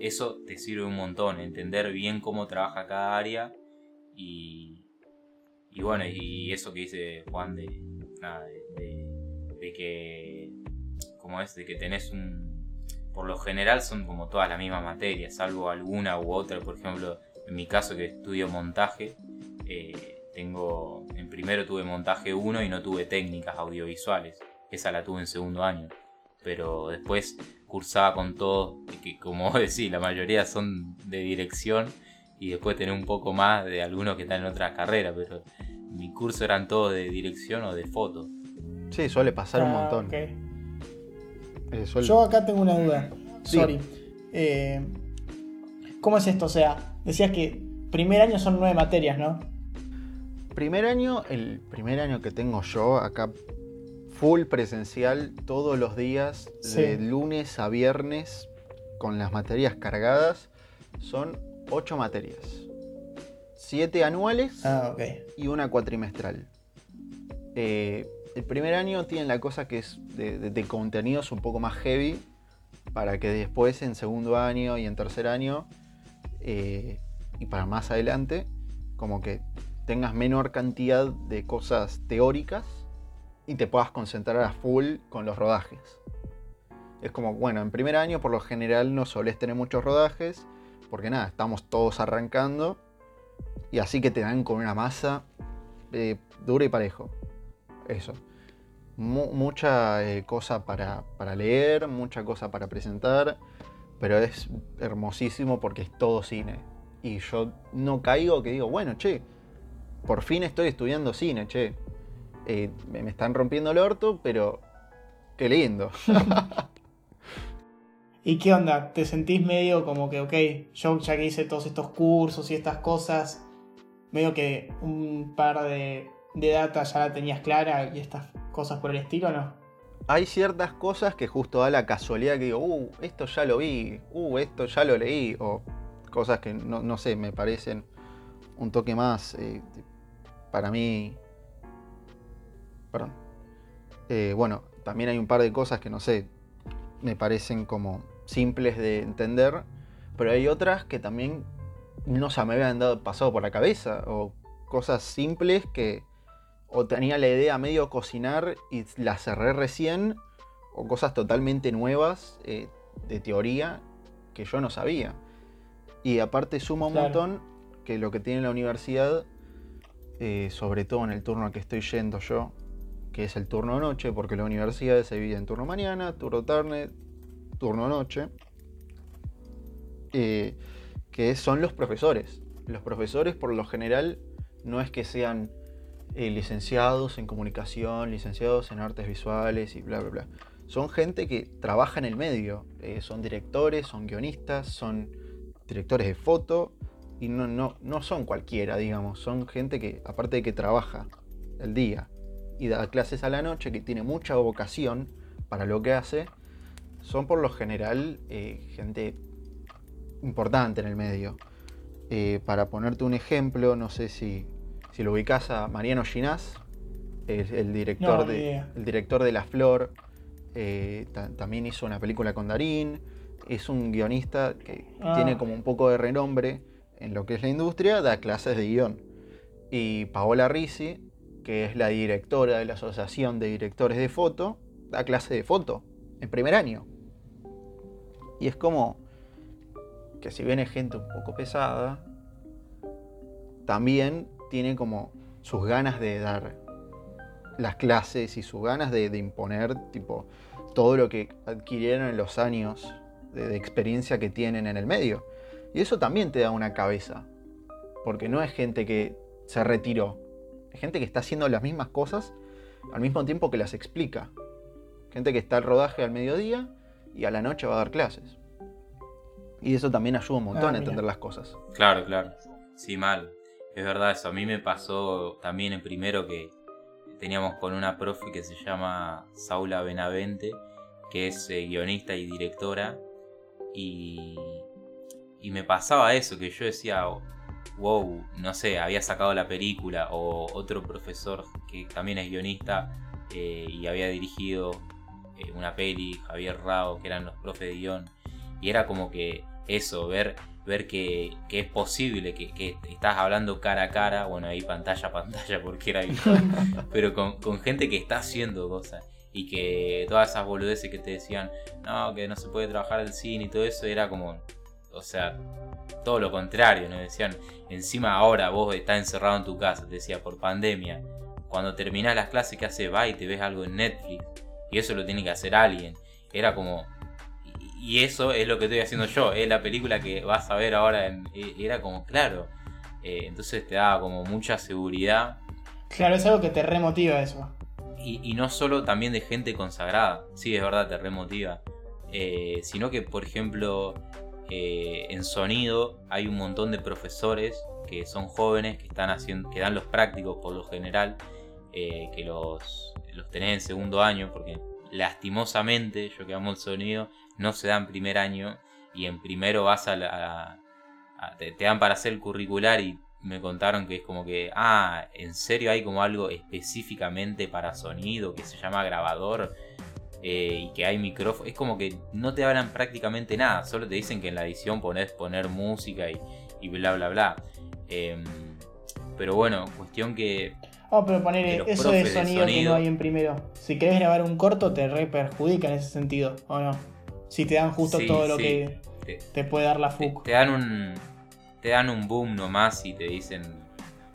eso te sirve un montón, entender bien cómo trabaja cada área y, y bueno, y eso que dice Juan de, nada, de que como es de que tenés un... Por lo general son como todas las mismas materias, salvo alguna u otra. Por ejemplo, en mi caso que estudio montaje, eh, tengo... En primero tuve montaje 1 y no tuve técnicas audiovisuales. Esa la tuve en segundo año. Pero después cursaba con todo, que como vos decís, la mayoría son de dirección y después tener un poco más de algunos que están en otras carreras, pero mi curso eran todos de dirección o de foto. Sí, suele pasar un ah, montón. Eh, Yo acá tengo una duda. Sorry. Eh, ¿Cómo es esto? O sea, decías que primer año son nueve materias, ¿no? Primer año, el primer año que tengo yo acá, full presencial todos los días, de lunes a viernes, con las materias cargadas, son ocho materias. Siete anuales ah, y una cuatrimestral. Eh, el primer año tiene la cosa que es de, contenidos un poco más heavy, para que después en segundo año y en tercer año, eh, y para más adelante, como que tengas menor cantidad de cosas teóricas y te puedas concentrar a full con los rodajes. Es como, bueno, en primer año por lo general no solés tener muchos rodajes, porque nada, estamos todos arrancando, y así que te dan con una masa eh, dura y parejo eso. Mucha eh, cosa para, leer, mucha cosa para presentar, pero es hermosísimo porque es todo cine. Y yo no caigo que digo, bueno, che, por fin estoy estudiando cine, che. Eh, me están rompiendo el orto, pero qué lindo. ¿Y qué onda? ¿Te sentís medio como que, ok, yo ya que hice todos estos cursos y estas cosas, medio que un par de de data ya la tenías clara y estas cosas por el estilo, ¿no? Hay ciertas cosas que justo da la casualidad que digo, uh, esto ya lo vi, uh, esto ya lo leí, o cosas que no, sé, me parecen un toque más, eh, para mí, perdón. Eh, bueno, también hay un par de cosas que no sé, me parecen como simples de entender, pero hay otras que también no se me habían dado, pasado por la cabeza, o cosas simples que o tenía la idea medio cocinar y la cerré recién, o cosas totalmente nuevas eh, de teoría que yo no sabía. Y aparte suma un montón que lo que tiene la universidad, eh, sobre todo en el turno al que estoy yendo yo, que es el turno noche, porque la universidad se divide en turno mañana, turno tarde, turno noche, eh, que son los profesores. Los profesores por lo general no es que sean eh, licenciados en comunicación, licenciados en artes visuales y bla, bla, bla. Son gente que trabaja en el medio, eh, son directores, son guionistas, son directores de foto y no, no, no son cualquiera, digamos, son gente que aparte de que trabaja el día y da clases a la noche, que tiene mucha vocación para lo que hace, son por lo general eh, gente importante en el medio. para ponerte un ejemplo, no sé si si lo ubicás a Mariano Ginás, el, director, de, el director de La Flor, eh, también hizo una película con Darín, es un guionista que ah. tiene como un poco de renombre en lo que es la industria, da clases de guion. Y Paola Risi, que es la directora de la Asociación de Directores de Foto, da clase de foto en primer año. Y es como que si viene gente un poco pesada, también tiene como sus ganas de dar las clases y sus ganas de, imponer tipo todo lo que adquirieron en los años de, experiencia que tienen en el medio. Y eso también te da una cabeza, porque no es gente que se retiró, es gente que está haciendo las mismas cosas al mismo tiempo que las explica. Gente que está al rodaje al mediodía y a la noche va a dar clases. Y eso también ayuda un montón ah, a entender las cosas. Claro, claro. Sí, mal. Es verdad eso, a mí me pasó también en primero que teníamos con una profe que se llama Saula Benavente, que es eh, guionista y directora, y, y me pasaba eso, que yo decía, wow, no sé, había sacado la película, o otro profesor que también es guionista eh, y había dirigido eh, una peli, Javier Rao, que eran los profes de guion, y era como que eso, ver ver que, es posible, que, estás hablando cara a cara, bueno, ahí pantalla a pantalla porque era pero con, gente que está haciendo cosas y que todas esas boludeces que te decían, no, que no se puede trabajar el cine y todo eso, era como, o sea, todo lo contrario, nos decían, encima ahora vos estás encerrado en tu casa, te decía, por pandemia, cuando terminás las clases, ¿qué haces? Va y te ves algo en Netflix, y eso lo tiene que hacer alguien. Era como, y eso es lo que estoy haciendo yo, es la película que vas a ver ahora, en, e, era como claro, eh, entonces te daba como mucha seguridad. Claro, es algo que te remotiva eso. Y, no solo también de gente consagrada, sí, es verdad, te remotiva, eh, sino que, por ejemplo, eh, en sonido hay un montón de profesores que son jóvenes, que, están haciendo, que dan los prácticos por lo general, que los, los tenés en segundo año, porque lastimosamente, yo que amo el sonido, no se da en primer año y en primero vas a la... te, dan para hacer el curricular y me contaron que es como que, ah, en serio hay como algo específicamente para sonido que se llama grabador eh, y que hay micrófono. Es como que no te hablan prácticamente nada, solo te dicen que en la edición pones poner música y, bla bla bla. Em, pero bueno, cuestión que. Oh, pero poner eso de sonido, que no hay en primero. Si querés grabar un corto, te re perjudica en ese sentido, ¿o no? Si te dan justo todo lo que te, puede dar la FUC. Te, dan un. Te dan un boom nomás y te dicen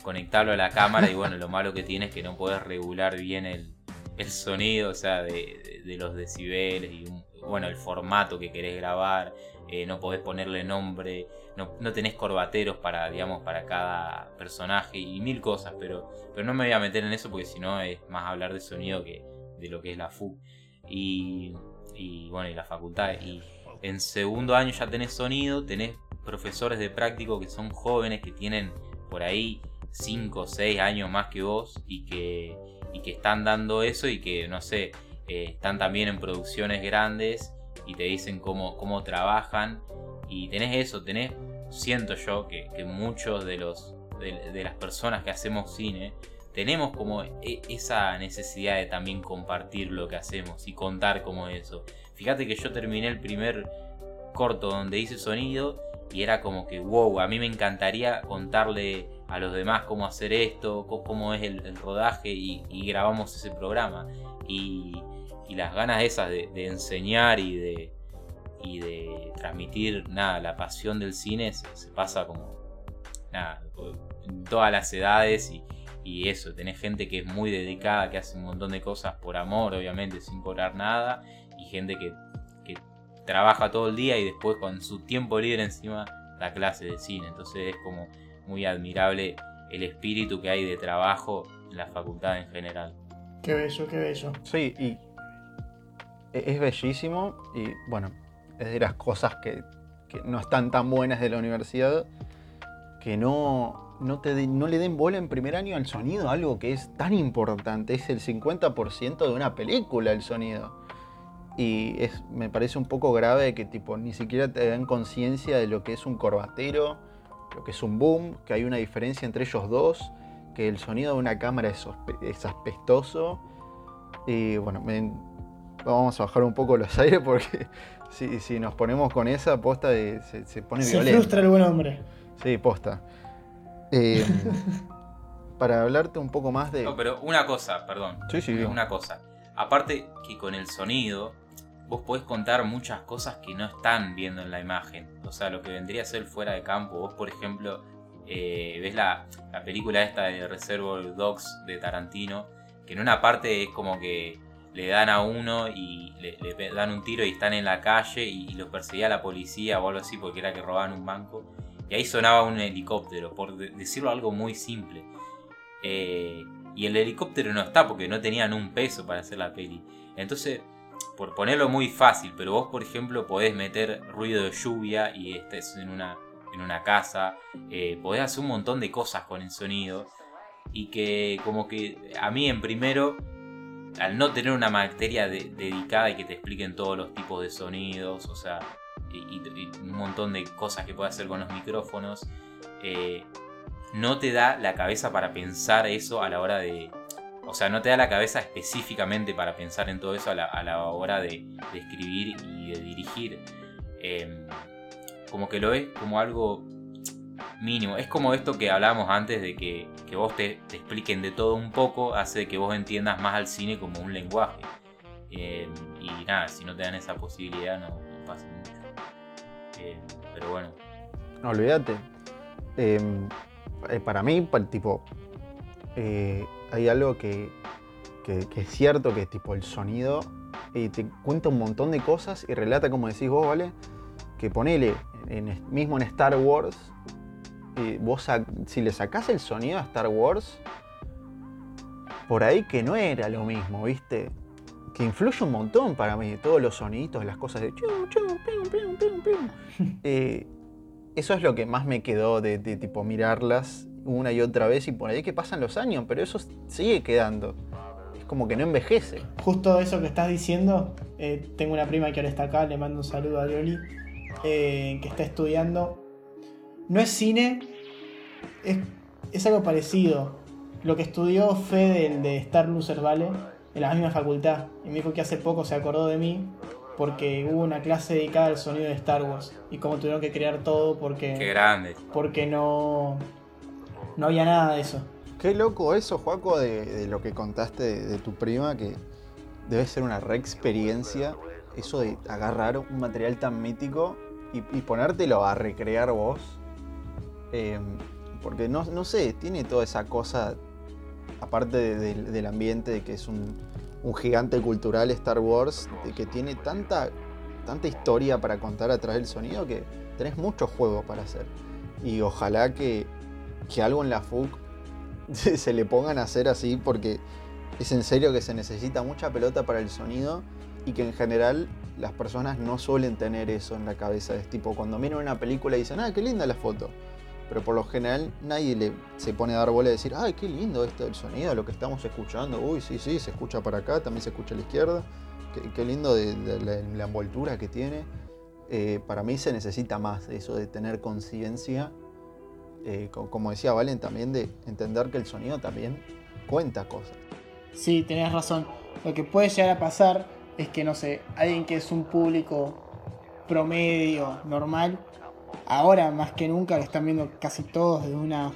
conectarlo a la cámara y bueno, lo malo que tiene es que no puedes regular bien el, sonido, o sea, de, los decibeles y bueno, el formato que querés grabar, eh, no podés ponerle nombre, no, no, tenés corbateros para, digamos, para cada personaje y mil cosas, pero, pero no me voy a meter en eso porque si no es más hablar de sonido que de lo que es la FUC. Y y bueno, y la facultad. Y en segundo año ya tenés sonido, tenés profesores de práctico que son jóvenes, que tienen por ahí 5 o 6 años más que vos y que, y que están dando eso y que, no sé, eh, están también en producciones grandes y te dicen cómo, cómo trabajan. Y tenés eso, tenés, siento yo, que, muchos de los de, las personas que hacemos cine, tenemos como e, esa necesidad de también compartir lo que hacemos y contar como eso. Fíjate que yo terminé el primer corto donde hice sonido y era como que, wow, a mí me encantaría contarle a los demás cómo hacer esto, cómo es el, rodaje y, grabamos ese programa. Y, las ganas esas de, enseñar y de, transmitir nada, la pasión del cine se, pasa como en todas las edades y, y eso, tenés gente que es muy dedicada, que hace un montón de cosas por amor, obviamente, sin cobrar nada, y gente que trabaja todo el día y después con su tiempo libre encima da clase de cine. Entonces es como muy admirable el espíritu que hay de trabajo en la facultad en general. Qué bello, qué bello. Sí, y e-, es bellísimo y bueno, es de las cosas que, no están tan buenas de la universidad que no, no, te no le den bola en primer año al sonido, algo que es tan importante, es el 50% de una película el sonido. Y es, me parece un poco grave que tipo, ni siquiera te dan conciencia de lo que es un corbatero, lo que es un boom, que hay una diferencia entre ellos dos, que el sonido de una cámara es, es aspestoso. Y bueno, vamos a bajar un poco los aires porque si, si nos ponemos con esa posta se, se, pone se frustra el buen hombre. Sí, posta. Eh, para hablarte un poco más de... No, pero una cosa, perdón. Sí, sí. Una cosa. Aparte que con el sonido, vos podés contar muchas cosas que no están viendo en la imagen. O sea, lo que vendría a ser fuera de campo. Vos, por ejemplo, eh, ves la, película esta de Reservoir Dogs de Tarantino, que en una parte es como que le dan a uno y le, dan un tiro y están en la calle y, los perseguía la policía o algo así porque era que robaban un banco. Y ahí sonaba un helicóptero, por decirlo algo muy simple. Eh, y el helicóptero no está porque no tenían un peso para hacer la peli. Entonces, por ponerlo muy fácil, pero vos, por ejemplo, podés meter ruido de lluvia y estés en una, en una casa. Eh, podés hacer un montón de cosas con el sonido. Y que, como que a mí, en primero, al no tener una materia dedicada y que te expliquen todos los tipos de sonidos, o sea, y, un montón de cosas que puedes hacer con los micrófonos. Eh, no te da la cabeza para pensar eso a la hora de... O sea, no te da la cabeza específicamente para pensar en todo eso a la, hora de, escribir y de dirigir. Em, como que lo ves como algo mínimo. Es como esto que hablábamos antes de que, vos te, expliquen de todo un poco, hace que vos entiendas más al cine como un lenguaje. Em, y nada, si no te dan esa posibilidad no, pasa mucho. Em, pero bueno. No, olvídate. Eh, para mí, tipo, eh, hay algo que, es cierto, que es tipo el sonido, y te cuenta un montón de cosas y relata, como decís vos, ¿vale? Que ponele, en, mismo en Star Wars, eh, vos si le sacás el sonido a Star Wars, por ahí que no era lo mismo, ¿viste? Que influye un montón para mí, todos los sonidos, las cosas de... eso es lo que más me quedó de, tipo mirarlas una y otra vez y por ahí que pasan los años, pero eso sigue quedando. Es como que no envejece. Justo eso que estás diciendo, eh, tengo una prima que ahora está acá, le mando un saludo a Loli, eh, que está estudiando. No es cine, es, algo parecido. Lo que estudió Fede, el de Star Loser, ¿vale? En la misma facultad. Y me dijo que hace poco se acordó de mí porque hubo una clase dedicada al sonido de Star Wars y cómo tuvieron que crear todo porque Qué grande. porque no no había nada de eso. Qué loco eso, Juaco, de, lo que contaste de, tu prima, que debe ser una re experiencia eso de agarrar un material tan mítico y, ponértelo a recrear vos. Em, porque no, no, sé, tiene toda esa cosa, aparte del ambiente, de que es un, gigante cultural Star Wars de que tiene tanta, tanta historia para contar a través del sonido que tenés mucho juego para hacer. Y ojalá que, que algo en la FUC se le pongan a hacer así porque es en serio que se necesita mucha pelota para el sonido y que en general las personas no suelen tener eso en la cabeza. Es tipo cuando miran una película y dicen, ah, qué linda la foto pero por lo general nadie le se pone a dar bola y decir, ay, qué lindo esto del sonido, lo que estamos escuchando, uy, sí, sí, se escucha para acá, también se escucha a la izquierda, qué, lindo de, la, envoltura que tiene. Eh, para mí se necesita más eso de tener conciencia, eh, como decía Valen, también de entender que el sonido también cuenta cosas. Sí, tenés razón. Lo que puede llegar a pasar es que, no sé, alguien que es un público promedio, normal, ahora más que nunca lo están viendo casi todos desde una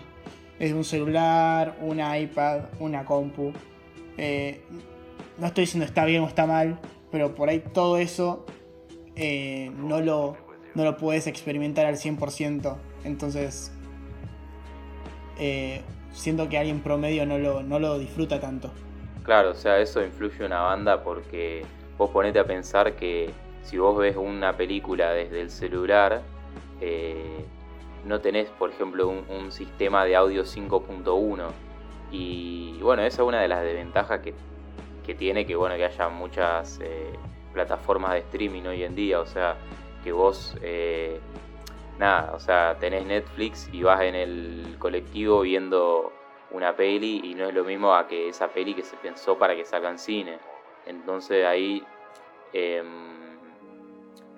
desde un celular, una iPad, una compu. Eh, no estoy diciendo está bien o está mal, pero por ahí todo eso eh, no, lo, no lo puedes experimentar al 100%. Entonces, eh, siento que alguien promedio no lo, no lo disfruta tanto. Claro, o sea, eso influye una banda porque vos ponete a pensar que si vos ves una película desde el celular, eh, no tenés, por ejemplo, un, sistema de audio 5.1. Y bueno, esa es una de las desventajas que, tiene que, bueno, que haya muchas eh, plataformas de streaming hoy en día. O sea, que vos, eh, nada, o sea, tenés Netflix y vas en el colectivo viendo una peli y no es lo mismo a que esa peli que se pensó para que salga en cine. Entonces ahí, em,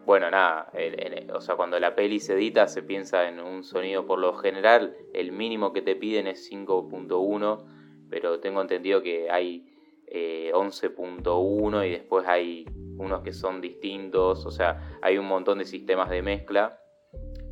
bueno, nada, o sea, cuando la peli se edita se piensa en un sonido. Por lo general, el mínimo que te piden es 5.1, pero tengo entendido que hay 11.1 eh, y después hay unos que son distintos, o sea, hay un montón de sistemas de mezcla.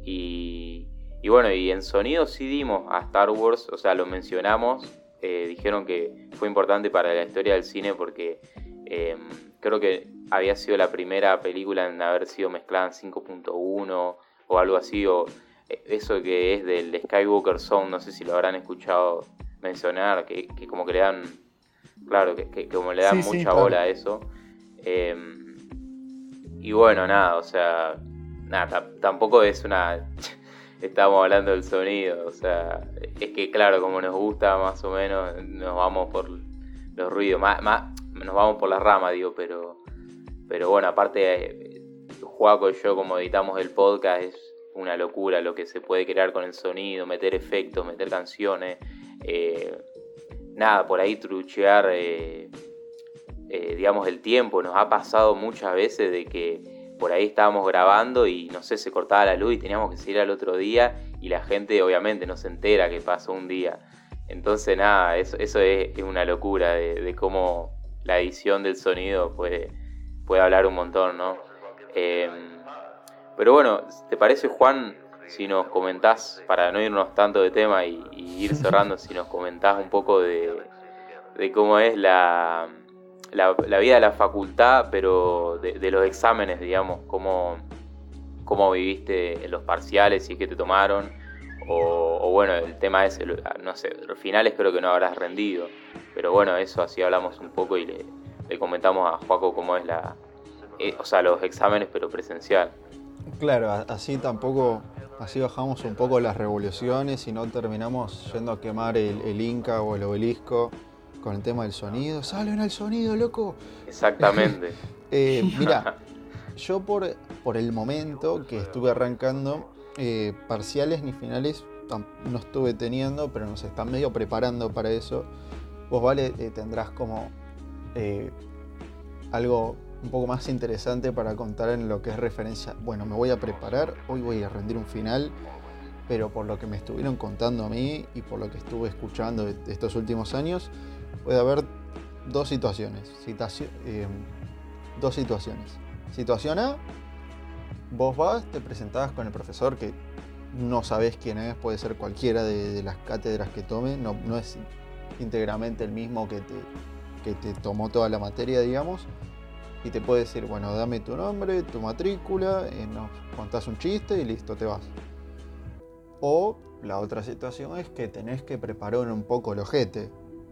Y, y bueno, y en sonido sí dimos a Star Wars, o sea, lo mencionamos, eh, dijeron que fue importante para la historia del cine porque Em, creo que había sido la primera película en haber sido mezclada en 5.1 o algo así, o eh, eso que es del Skywalker Zone, no sé si lo habrán escuchado mencionar, que, como que le dan, claro, que, como le dan mucha bola a eso. Em, y bueno, nada, o sea, nada, tampoco es una... Estamos hablando del sonido, o sea, es que claro, como nos gusta más o menos, nos vamos por los ruidos, más, más, nos vamos por la rama, digo, pero, pero bueno, aparte, Juaco y yo como editamos el podcast es una locura lo que se puede crear con el sonido, meter efectos, meter canciones, eh, nada, por ahí truchear, eh, eh, digamos, el tiempo. Nos ha pasado muchas veces de que por ahí estábamos grabando y no sé, se cortaba la luz y teníamos que seguir al otro día y la gente obviamente no se entera que pasó un día. Entonces nada, eso es, una locura de cómo la edición del sonido puede, puede hablar un montón, ¿no? Eh, pero bueno, ¿te parece Juan si nos comentás, para no irnos tanto de tema y, ir cerrando, si nos comentás un poco de, cómo es la, la, vida de la facultad, pero de, los exámenes, digamos, cómo, cómo viviste los parciales, si es que te tomaron, o, o bueno, el tema es, no sé, los finales creo que no habrás rendido. Pero bueno, eso así hablamos un poco y le, comentamos a Juaco cómo es la. Eh, o sea, los exámenes, pero presencial. Claro, así tampoco. Así bajamos un poco las revoluciones y no terminamos yendo a quemar el, Inca o el obelisco con el tema del sonido. ¡Salen al sonido, loco! Exactamente. eh, mira, yo por, por el momento que estuve arrancando, eh, parciales ni finales no estuve teniendo, pero nos están medio preparando para eso vos, Vale, eh, tendrás como eh, algo un poco más interesante para contar en lo que es referencia. Bueno, me voy a preparar, hoy voy a rendir un final, pero por lo que me estuvieron contando a mí y por lo que estuve escuchando estos últimos años, puede haber dos situaciones. Dos situaciones. Situación A, vos vas, te presentás con el profesor que no sabes quién es, puede ser cualquiera de, las cátedras que tome, no, no es íntegramente el mismo que te, te tomó toda la materia, digamos, y te puede decir, bueno, dame tu nombre, tu matrícula, y nos contás un chiste y listo, te vas. O la otra situación es que tenés que preparar un poco el ojete,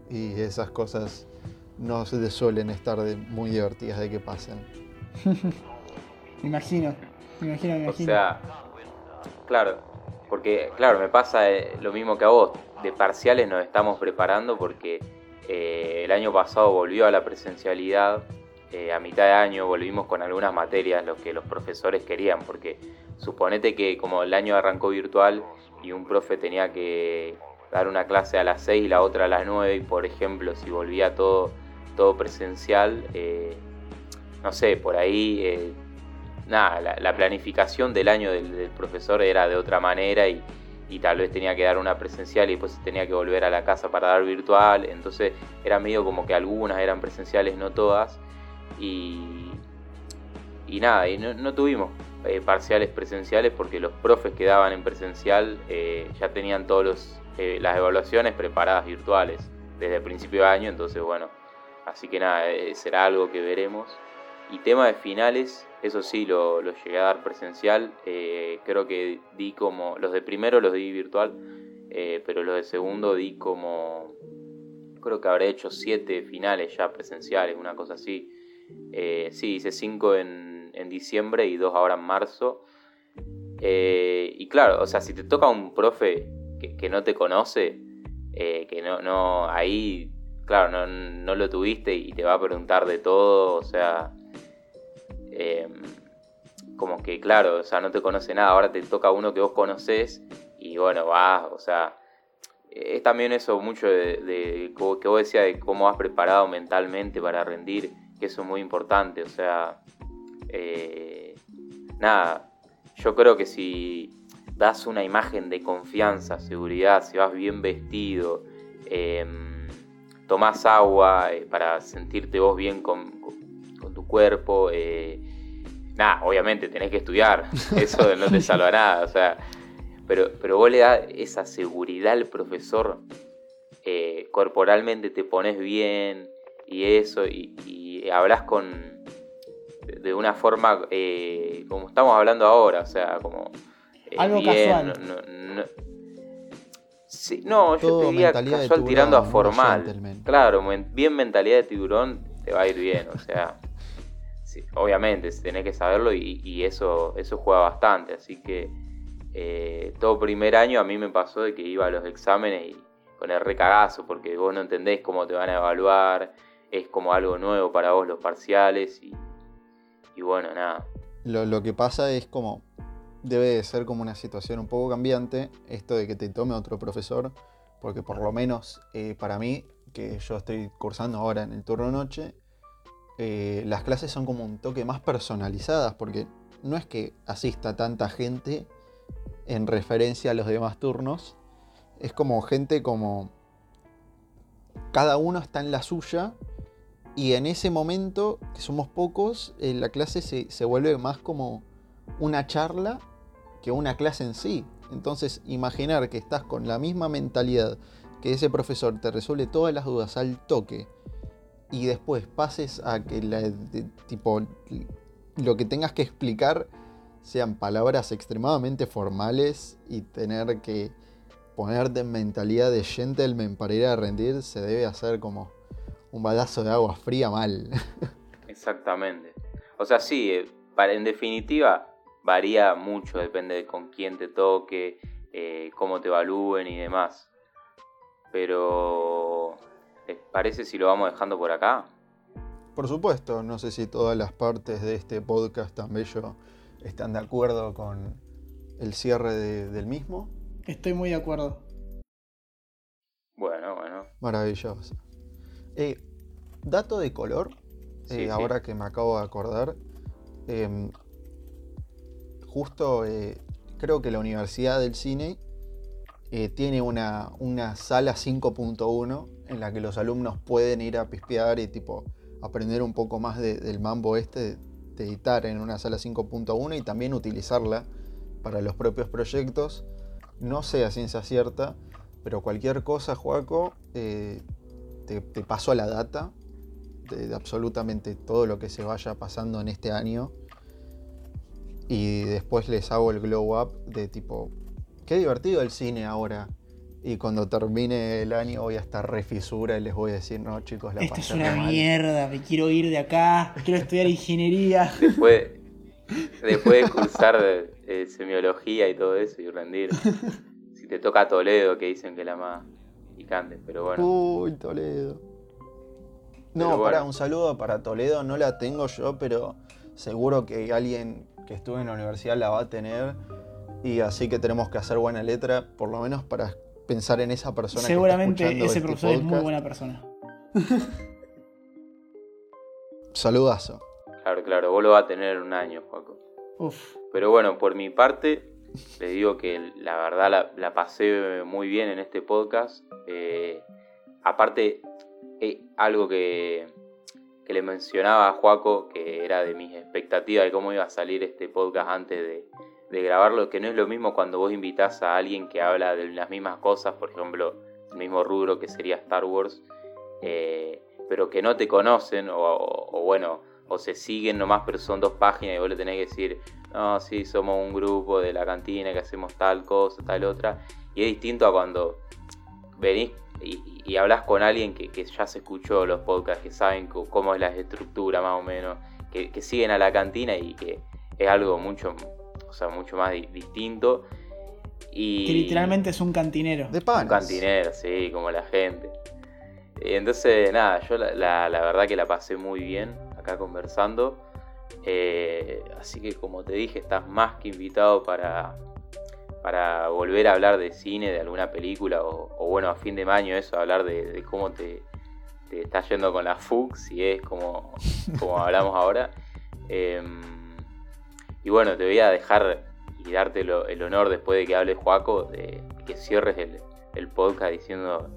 y esas cosas no se suelen estar muy divertidas de que pasen. imagino, me imagino, me imagino. O sea, claro, porque claro, me pasa eh, lo mismo que a vos de parciales nos estamos preparando porque eh, el año pasado volvió a la presencialidad, eh, a mitad de año volvimos con algunas materias, lo que los profesores querían, porque suponete que como el año arrancó virtual y un profe tenía que dar una clase a las 6 y la otra a las 9, y por ejemplo, si volvía todo, todo presencial, eh, no sé, por ahí, nada, la, planificación del año del, profesor era de otra manera y y tal vez tenía que dar una presencial y después tenía que volver a la casa para dar virtual, entonces era medio como que algunas eran presenciales, no todas, y, y nada, y no, tuvimos eh, parciales presenciales porque los profes que daban en presencial eh, ya tenían todas eh, las evaluaciones preparadas virtuales desde el principio de año, entonces bueno, así que nada, será algo que veremos. Y tema de finales, eso sí, lo, llegué a dar presencial. Eh, creo que di como. Los de primero los di virtual, eh, pero los de segundo di como. Creo que habré hecho siete finales ya presenciales, una cosa así. Eh, sí, hice cinco en, diciembre y dos ahora en marzo. y claro, o sea, si te toca un profe que, no te conoce, que no, no, ahí, claro, no, no lo tuviste y te va a preguntar de todo, o sea eh, como que, claro, o sea, no te conoce nada, ahora te toca uno que vos conoces y bueno, vas, o sea, es también eso mucho de, que vos decías de cómo has preparado mentalmente para rendir, que eso es muy importante, o sea, eh, nada, yo creo que si das una imagen de confianza, seguridad, si vas bien vestido, em, tomás agua eh, para sentirte vos bien con, cuerpo. Eh, nada, obviamente tenés que estudiar, eso no te salva nada, o sea, pero, pero vos le das esa seguridad al profesor, eh, corporalmente te pones bien y eso, y, hablas con de una forma eh, como estamos hablando ahora, o sea, como... Algo casual. No, no, yo te diría casual tirando a formal. Claro, bien mentalidad de tiburón te va a ir bien, o sea obviamente, tenés que saberlo y, eso, eso juega bastante. Así que eh, todo primer año a mí me pasó de que iba a los exámenes y con el recagazo, porque vos no entendés cómo te van a evaluar, es como algo nuevo para vos los parciales y, bueno, nada. Lo, que pasa es como, debe de ser como una situación un poco cambiante esto de que te tome otro profesor, porque por lo menos eh, para mí, que yo estoy cursando ahora en el turno noche, eh, las clases son como un toque más personalizadas, porque no es que asista tanta gente en referencia a los demás turnos, es como gente como... Cada uno está en la suya y en ese momento, que somos pocos, eh, la clase se, se vuelve más como una charla que una clase en sí. Entonces, imaginar que estás con la misma mentalidad, que ese profesor te resuelve todas las dudas al toque, y después pases a que la, tipo, lo que tengas que explicar sean palabras extremadamente formales y tener que ponerte en mentalidad de gentleman para ir a rendir se debe hacer como un balazo de agua fría mal. Exactamente. O sea, sí, eh, en definitiva varía mucho, depende de con quién te toque, eh, cómo te evalúen y demás. Pero ¿Les parece si lo vamos dejando por acá? Por supuesto, no sé si todas las partes de este podcast tan bello están de acuerdo con el cierre del mismo. Estoy muy de acuerdo. Bueno, bueno. Maravilloso. Eh, dato de color, eh, ahora que me acabo de acordar. Em, justo eh, creo que la Universidad del Cine tiene una, una sala 5.1 en la que los alumnos pueden ir a pispear y tipo aprender un poco más del mambo este de editar en una sala 5.1 y también utilizarla para los propios proyectos. No sé a ciencia cierta, pero cualquier cosa, Joaco, eh, te, paso a la data de, absolutamente todo lo que se vaya pasando en este año. Y después les hago el glow up de tipo, qué divertido el cine ahora. Y cuando termine el año voy a estar refisura y les voy a decir, no chicos, la Esto es una mierda, me quiero ir de acá, quiero estudiar ingeniería. Después, después de cursar semiología y todo eso y rendir. Si te toca Toledo, que dicen que es la más picante, pero bueno. Uy, Toledo. No, para, un saludo para Toledo, no la tengo yo, pero seguro que alguien que estuve en la universidad la va a tener. Y así que tenemos que hacer buena letra, por lo menos para pensar en esa persona. Seguramente ese este profesor es muy buena persona. Saludazo. Claro, claro, vos lo vas a tener un año, Juaco. Uf. Pero bueno, por mi parte, les digo que la verdad la, pasé muy bien en este podcast. Eh, aparte, eh, algo que, que, le mencionaba a Juaco, que era de mis expectativas de cómo iba a salir este podcast antes de, de grabarlo, que no es lo mismo cuando vos invitas a alguien que habla de las mismas cosas, por ejemplo, el mismo rubro que sería Star Wars, eh, pero que no te conocen o, bueno, o se siguen nomás, pero son dos páginas y vos le tenés que decir, no, sí, somos un grupo de la cantina que hacemos tal cosa, tal otra, y es distinto a cuando venís y, hablas con alguien que, ya se escuchó los podcasts, que saben cómo es la estructura más o menos, que, que siguen a la cantina y que es algo mucho o sea, mucho más distinto. Y que literalmente es un cantinero. De Un cantinero, sí, como la gente. Entonces, nada, yo la, verdad que la pasé muy bien acá conversando. Eh, así que como te dije, estás más que invitado para, para volver a hablar de cine, de alguna película, o, bueno, a fin de año eso, hablar de, cómo te, te está yendo con la FUC, si es como, como hablamos ahora. Em, y bueno, te voy a dejar y darte el honor después de que hable Juaco, de que cierres el, podcast diciendo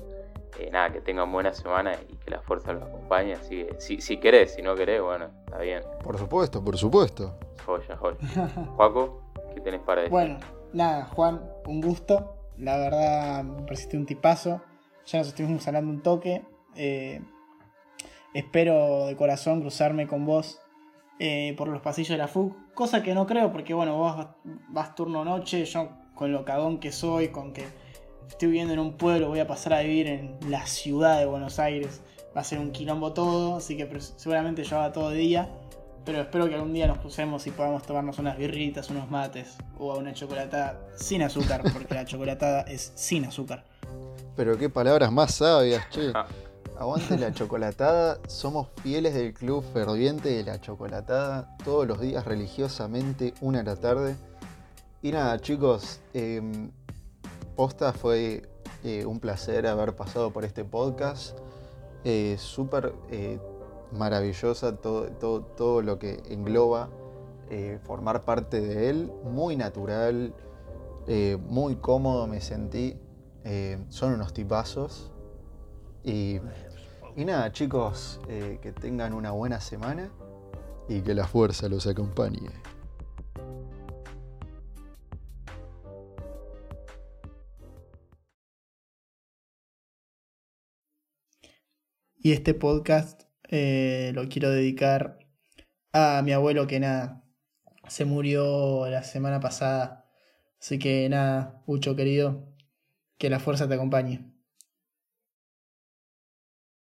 eh, nada, que tengan buena semana y que la fuerza los acompañe. Así que si, si querés, si no querés, bueno, está bien. Por supuesto, por supuesto. Joya, joya. Juaco, ¿qué tenés para decir? Bueno, nada, Juan, un gusto. La verdad, me pareciste un tipazo. Ya nos estuvimos hablando un toque. Eh, espero de corazón cruzarme con vos eh, por los pasillos de la FUC, cosa que no creo porque bueno, vos vas, turno noche, yo con lo cagón que soy, con que estoy viviendo en un pueblo, voy a pasar a vivir en la ciudad de Buenos Aires, va a ser un quilombo todo, así que seguramente yo haga todo día, pero espero que algún día nos crucemos y podamos tomarnos unas birritas, unos mates o una chocolatada sin azúcar, porque la chocolatada es sin azúcar. Pero qué palabras más sabias, che. Ah. Aguante la chocolatada, somos fieles del club ferviente de la chocolatada todos los días religiosamente, una a la tarde. Y nada, chicos, em, posta fue eh, un placer haber pasado por este podcast. Eh, Súper eh, maravillosa todo, todo, todo, lo que engloba formar parte de él. Muy natural, muy cómodo me sentí. son unos tipazos. Y, nada, chicos, eh, que tengan una buena semana. Y que la fuerza los acompañe. Y este podcast eh, lo quiero dedicar a mi abuelo que nada, se murió la semana pasada. Así que nada, mucho querido, que la fuerza te acompañe.